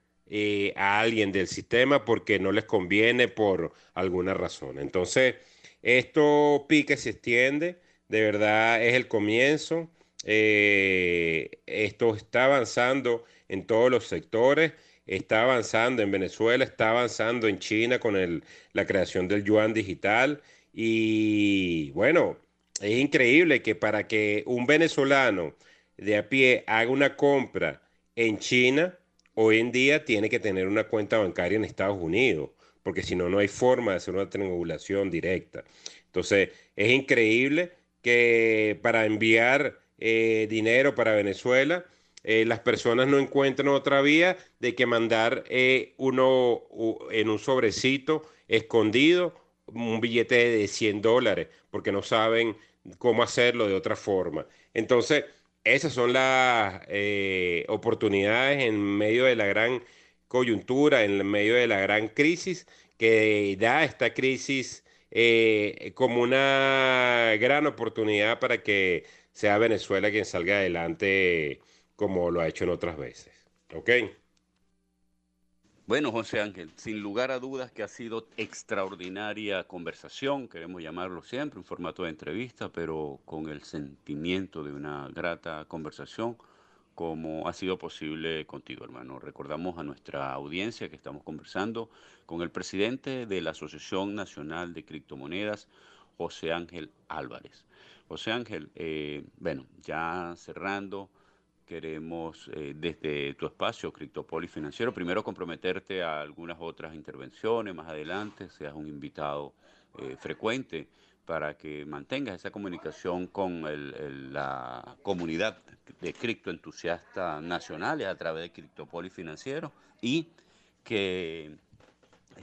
a alguien del sistema porque no les conviene por alguna razón. Entonces, esto pique se extiende, de verdad es el comienzo. Eh, esto está avanzando en todos los sectores, está avanzando en Venezuela, está avanzando en China con la creación del yuan digital. Y bueno, es increíble que para que un venezolano de a pie haga una compra en China, hoy en día tiene que tener una cuenta bancaria en Estados Unidos porque si no, no hay forma de hacer una triangulación directa. Entonces, es increíble que para enviar eh, dinero para Venezuela, eh, las personas no encuentran otra vía de que mandar eh, uno en un sobrecito escondido un billete de 100 dólares, porque no saben cómo hacerlo de otra forma. Entonces, esas son las oportunidades en medio de la gran coyuntura, en medio de la gran crisis, que da esta crisis eh, como una gran oportunidad para que sea Venezuela quien salga adelante como lo ha hecho en otras veces. ¿Ok? Bueno, José Ángel, sin lugar a dudas que ha sido extraordinaria conversación, queremos llamarlo siempre, un formato de entrevista, pero con el sentimiento de una grata conversación como ha sido posible contigo, hermano. Recordamos a nuestra audiencia que estamos conversando con el presidente de la Asociación Nacional de Criptomonedas, José Ángel Álvarez. José Ángel, eh, bueno, ya cerrando, queremos eh, desde tu espacio Criptopoli Financiero, primero comprometerte a algunas otras intervenciones más adelante, seas un invitado eh, frecuente para que mantengas esa comunicación con la comunidad de criptoentusiastas nacionales a través de Criptopoli Financiero y que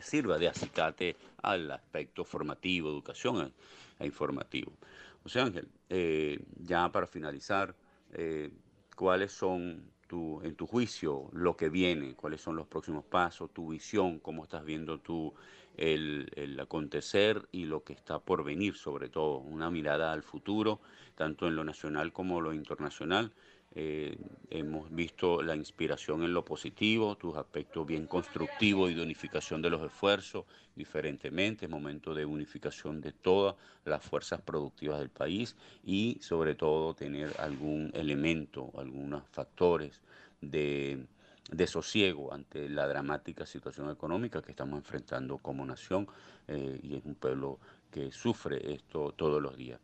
sirva de acicate al aspecto formativo, educación e, informativo. José Ángel, eh, ya para finalizar, eh, ¿cuáles son tu, en tu juicio lo que viene? ¿Cuáles son los próximos pasos? ¿Tu visión? ¿Cómo estás viendo tú el, el, acontecer y lo que está por venir, sobre todo, una mirada al futuro, tanto en lo nacional como lo internacional. Eh, hemos visto la inspiración en lo positivo, tus aspectos bien constructivos y de unificación de los esfuerzos diferentemente, es momento de unificación de todas las fuerzas productivas del país y sobre todo tener algún elemento, algunos factores de desosiego ante la dramática situación económica que estamos enfrentando como nación eh, y es un pueblo que sufre esto todos los días.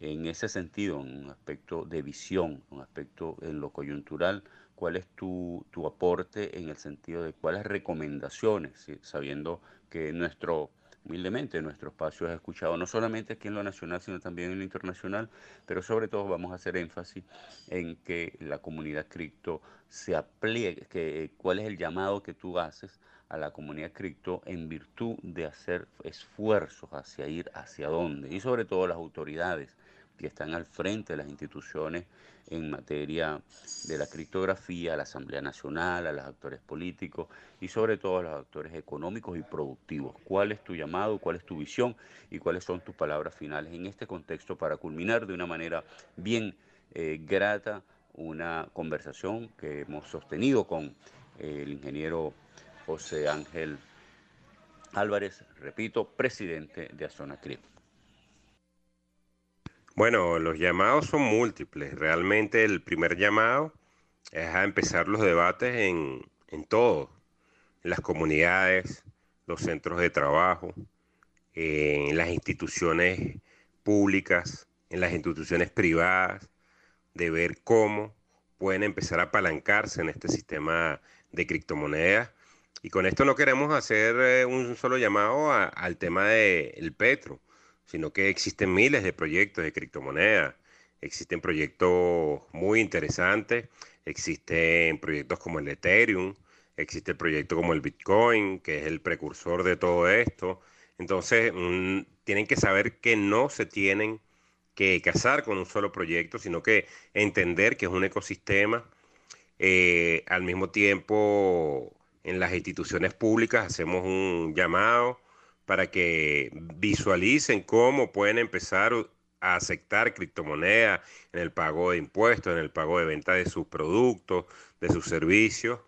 En ese sentido, en un aspecto de visión, un aspecto en lo coyuntural, ¿cuál es tu, aporte en el sentido de cuáles recomendaciones, sabiendo que nuestro humildemente nuestro espacio es escuchado, no solamente aquí en lo nacional, sino también en lo internacional, pero sobre todo vamos a hacer énfasis en que la comunidad cripto se apliegue, que, cuál es el llamado que tú haces a la comunidad cripto en virtud de hacer esfuerzos hacia ir hacia dónde, y sobre todo las autoridades que están al frente de las instituciones en materia de la criptografía, a la Asamblea Nacional, a los actores políticos y sobre todo a los actores económicos y productivos. ¿Cuál es tu llamado, cuál es tu visión y cuáles son tus palabras finales en este contexto para culminar de una manera bien eh, grata una conversación que hemos sostenido con el ingeniero José Ángel Álvarez, repito, presidente de Azona Crip. Bueno, los llamados son múltiples. Realmente el primer llamado es a empezar los debates en, en todo, en las comunidades, los centros de trabajo, en las instituciones públicas, en las instituciones privadas, de ver cómo pueden empezar a apalancarse en este sistema de criptomonedas. Y con esto no queremos hacer eh, un solo llamado al tema del petro sino que existen miles de proyectos de criptomonedas. Existen proyectos muy interesantes, existen proyectos como el Ethereum, existe el proyecto como el Bitcoin, que es el precursor de todo esto. Entonces, tienen que saber que no se tienen que casar con un solo proyecto, sino que entender que es un ecosistema. Eh, al mismo tiempo, en las instituciones públicas hacemos un llamado para que visualicen cómo pueden empezar a aceptar criptomonedas en el pago de impuestos, en el pago de venta de sus productos, de sus servicios.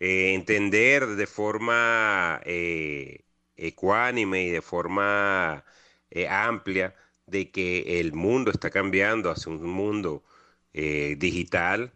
Eh, entender de forma eh, ecuánime y de forma eh, amplia de que el mundo está cambiando hacia un mundo digital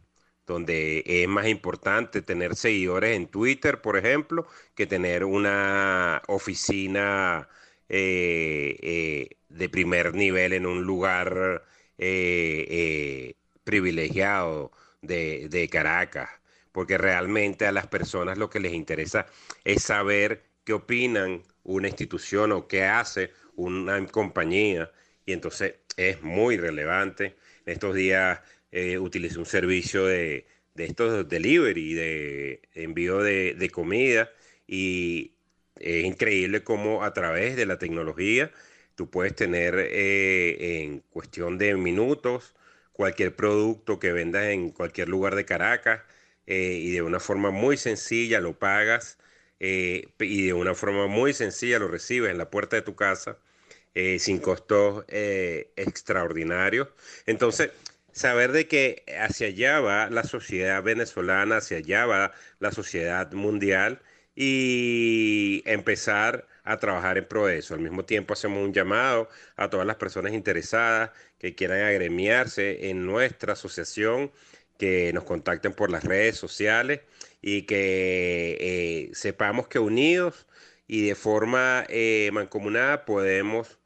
donde es más importante tener seguidores en Twitter, por ejemplo, que tener una oficina eh, eh, de primer nivel en un lugar eh, privilegiado de, de Caracas, porque realmente a las personas lo que les interesa es saber qué opinan una institución o qué hace una compañía, y entonces es muy relevante. En estos días eh, utilicé un servicio de, de estos delivery, de envío de, comida y es increíble cómo a través de la tecnología tú puedes tener eh, en cuestión de minutos cualquier producto que vendas en cualquier lugar de Caracas eh, y de una forma muy sencilla lo pagas y de una forma muy sencilla lo recibes en la puerta de tu casa sin costos extraordinarios. Entonces, saber de que hacia allá va la sociedad venezolana, hacia allá va la sociedad mundial y empezar a trabajar en pro eso. Al mismo tiempo hacemos un llamado a todas las personas interesadas que quieran agremiarse en nuestra asociación, que nos contacten por las redes sociales y que eh, sepamos que unidos y de forma eh, mancomunada podemos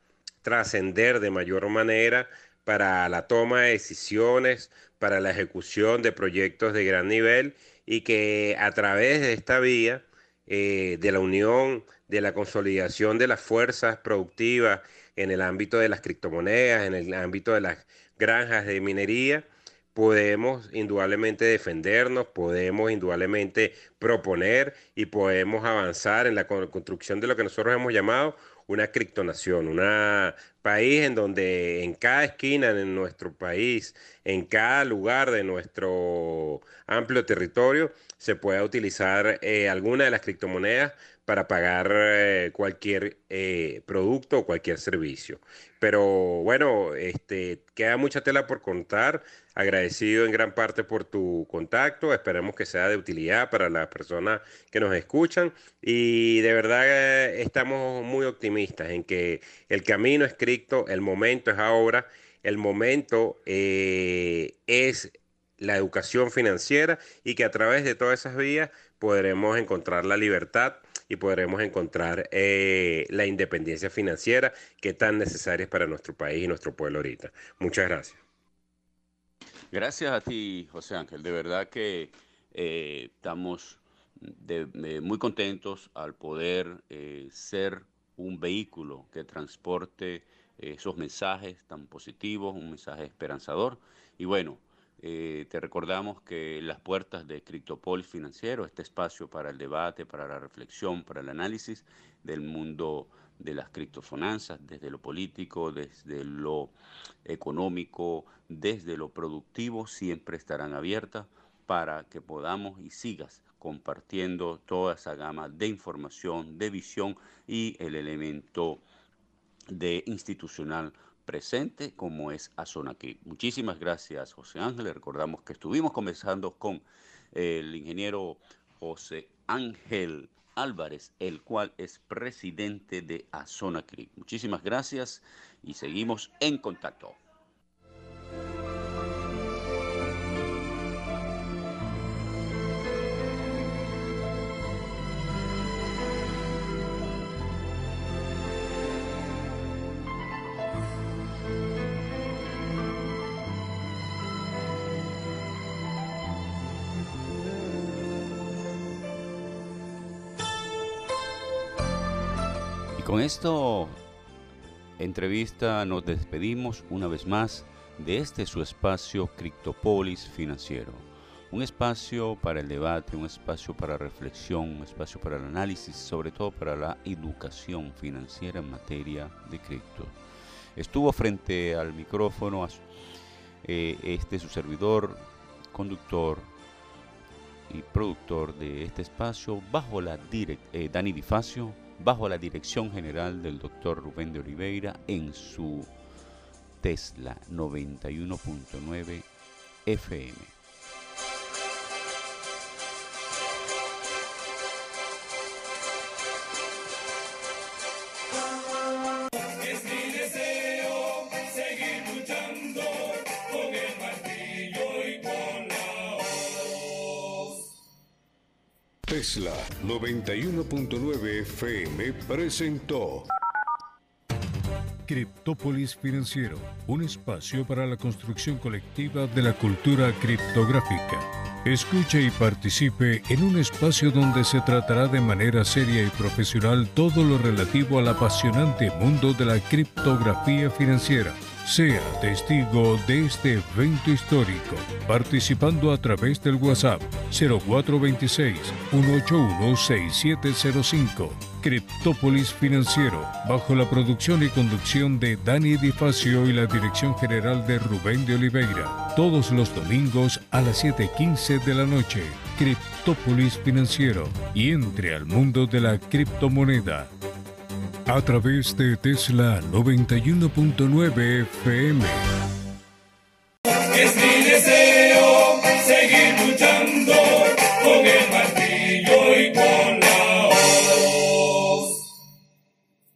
trascender de mayor manera para la toma de decisiones, para la ejecución de proyectos de gran nivel y que a través de esta vía eh, de la unión, de la consolidación de las fuerzas productivas en el ámbito de las criptomonedas, en el ámbito de las granjas de minería, podemos indudablemente defendernos, podemos indudablemente proponer y podemos avanzar en la construcción de lo que nosotros hemos llamado una criptonación, un país en donde en cada esquina de nuestro país, en cada lugar de nuestro amplio territorio, se pueda utilizar eh, alguna de las criptomonedas para pagar eh, cualquier eh, producto o cualquier servicio. Pero bueno, este, queda mucha tela por contar. Agradecido en gran parte por tu contacto. Esperemos que sea de utilidad para las personas que nos escuchan. Y de verdad eh, estamos muy optimistas en que el camino es cripto, el momento es ahora, el momento es la educación financiera y que a través de todas esas vías podremos encontrar la libertad y podremos encontrar eh, la independencia financiera que tan necesaria es para nuestro país y nuestro pueblo ahorita. Muchas gracias. Gracias a ti, José Ángel. De verdad que eh, estamos muy contentos al poder eh, ser un vehículo que transporte esos mensajes tan positivos, un mensaje esperanzador. Y bueno, eh, te recordamos que las puertas de Criptopolis Financiero, este espacio para el debate, para la reflexión, para el análisis del mundo de las criptofinanzas, desde lo político, desde lo económico, desde lo productivo, siempre estarán abiertas para que podamos y sigas compartiendo toda esa gama de información, de visión y el elemento de institucional presente como es aquí. Muchísimas gracias, José Ángel. Recordamos que estuvimos conversando con el ingeniero José Ángel Álvarez, el cual es presidente de Azonacri. Muchísimas gracias y seguimos en contacto. Esto, entrevista, nos despedimos una vez más de este su espacio Criptopolis Financiero. Un espacio para el debate, un espacio para reflexión, un espacio para el análisis, sobre todo para la educación financiera en materia de cripto. Estuvo frente al micrófono eh, este su servidor, conductor y productor de este espacio bajo la direct, eh, Dani Difacio bajo la dirección general del doctor Rubén de Oliveira en su Tesla 91.9 FM. Tesla 91.9 FM presentó Criptópolis Financiero, un espacio para la construcción colectiva de la cultura criptográfica. Escuche y participe en un espacio donde se tratará de manera seria y profesional todo lo relativo al apasionante mundo de la criptografía financiera sea testigo de este evento histórico, participando a través del WhatsApp 0426-181-6705. Criptópolis Financiero, bajo la producción y conducción de Dani Edifacio y la dirección general de Rubén de Oliveira. Todos los domingos a las 7:15 de la noche. Criptópolis Financiero y entre al mundo de la criptomoneda a través de Tesla 91.9 FM.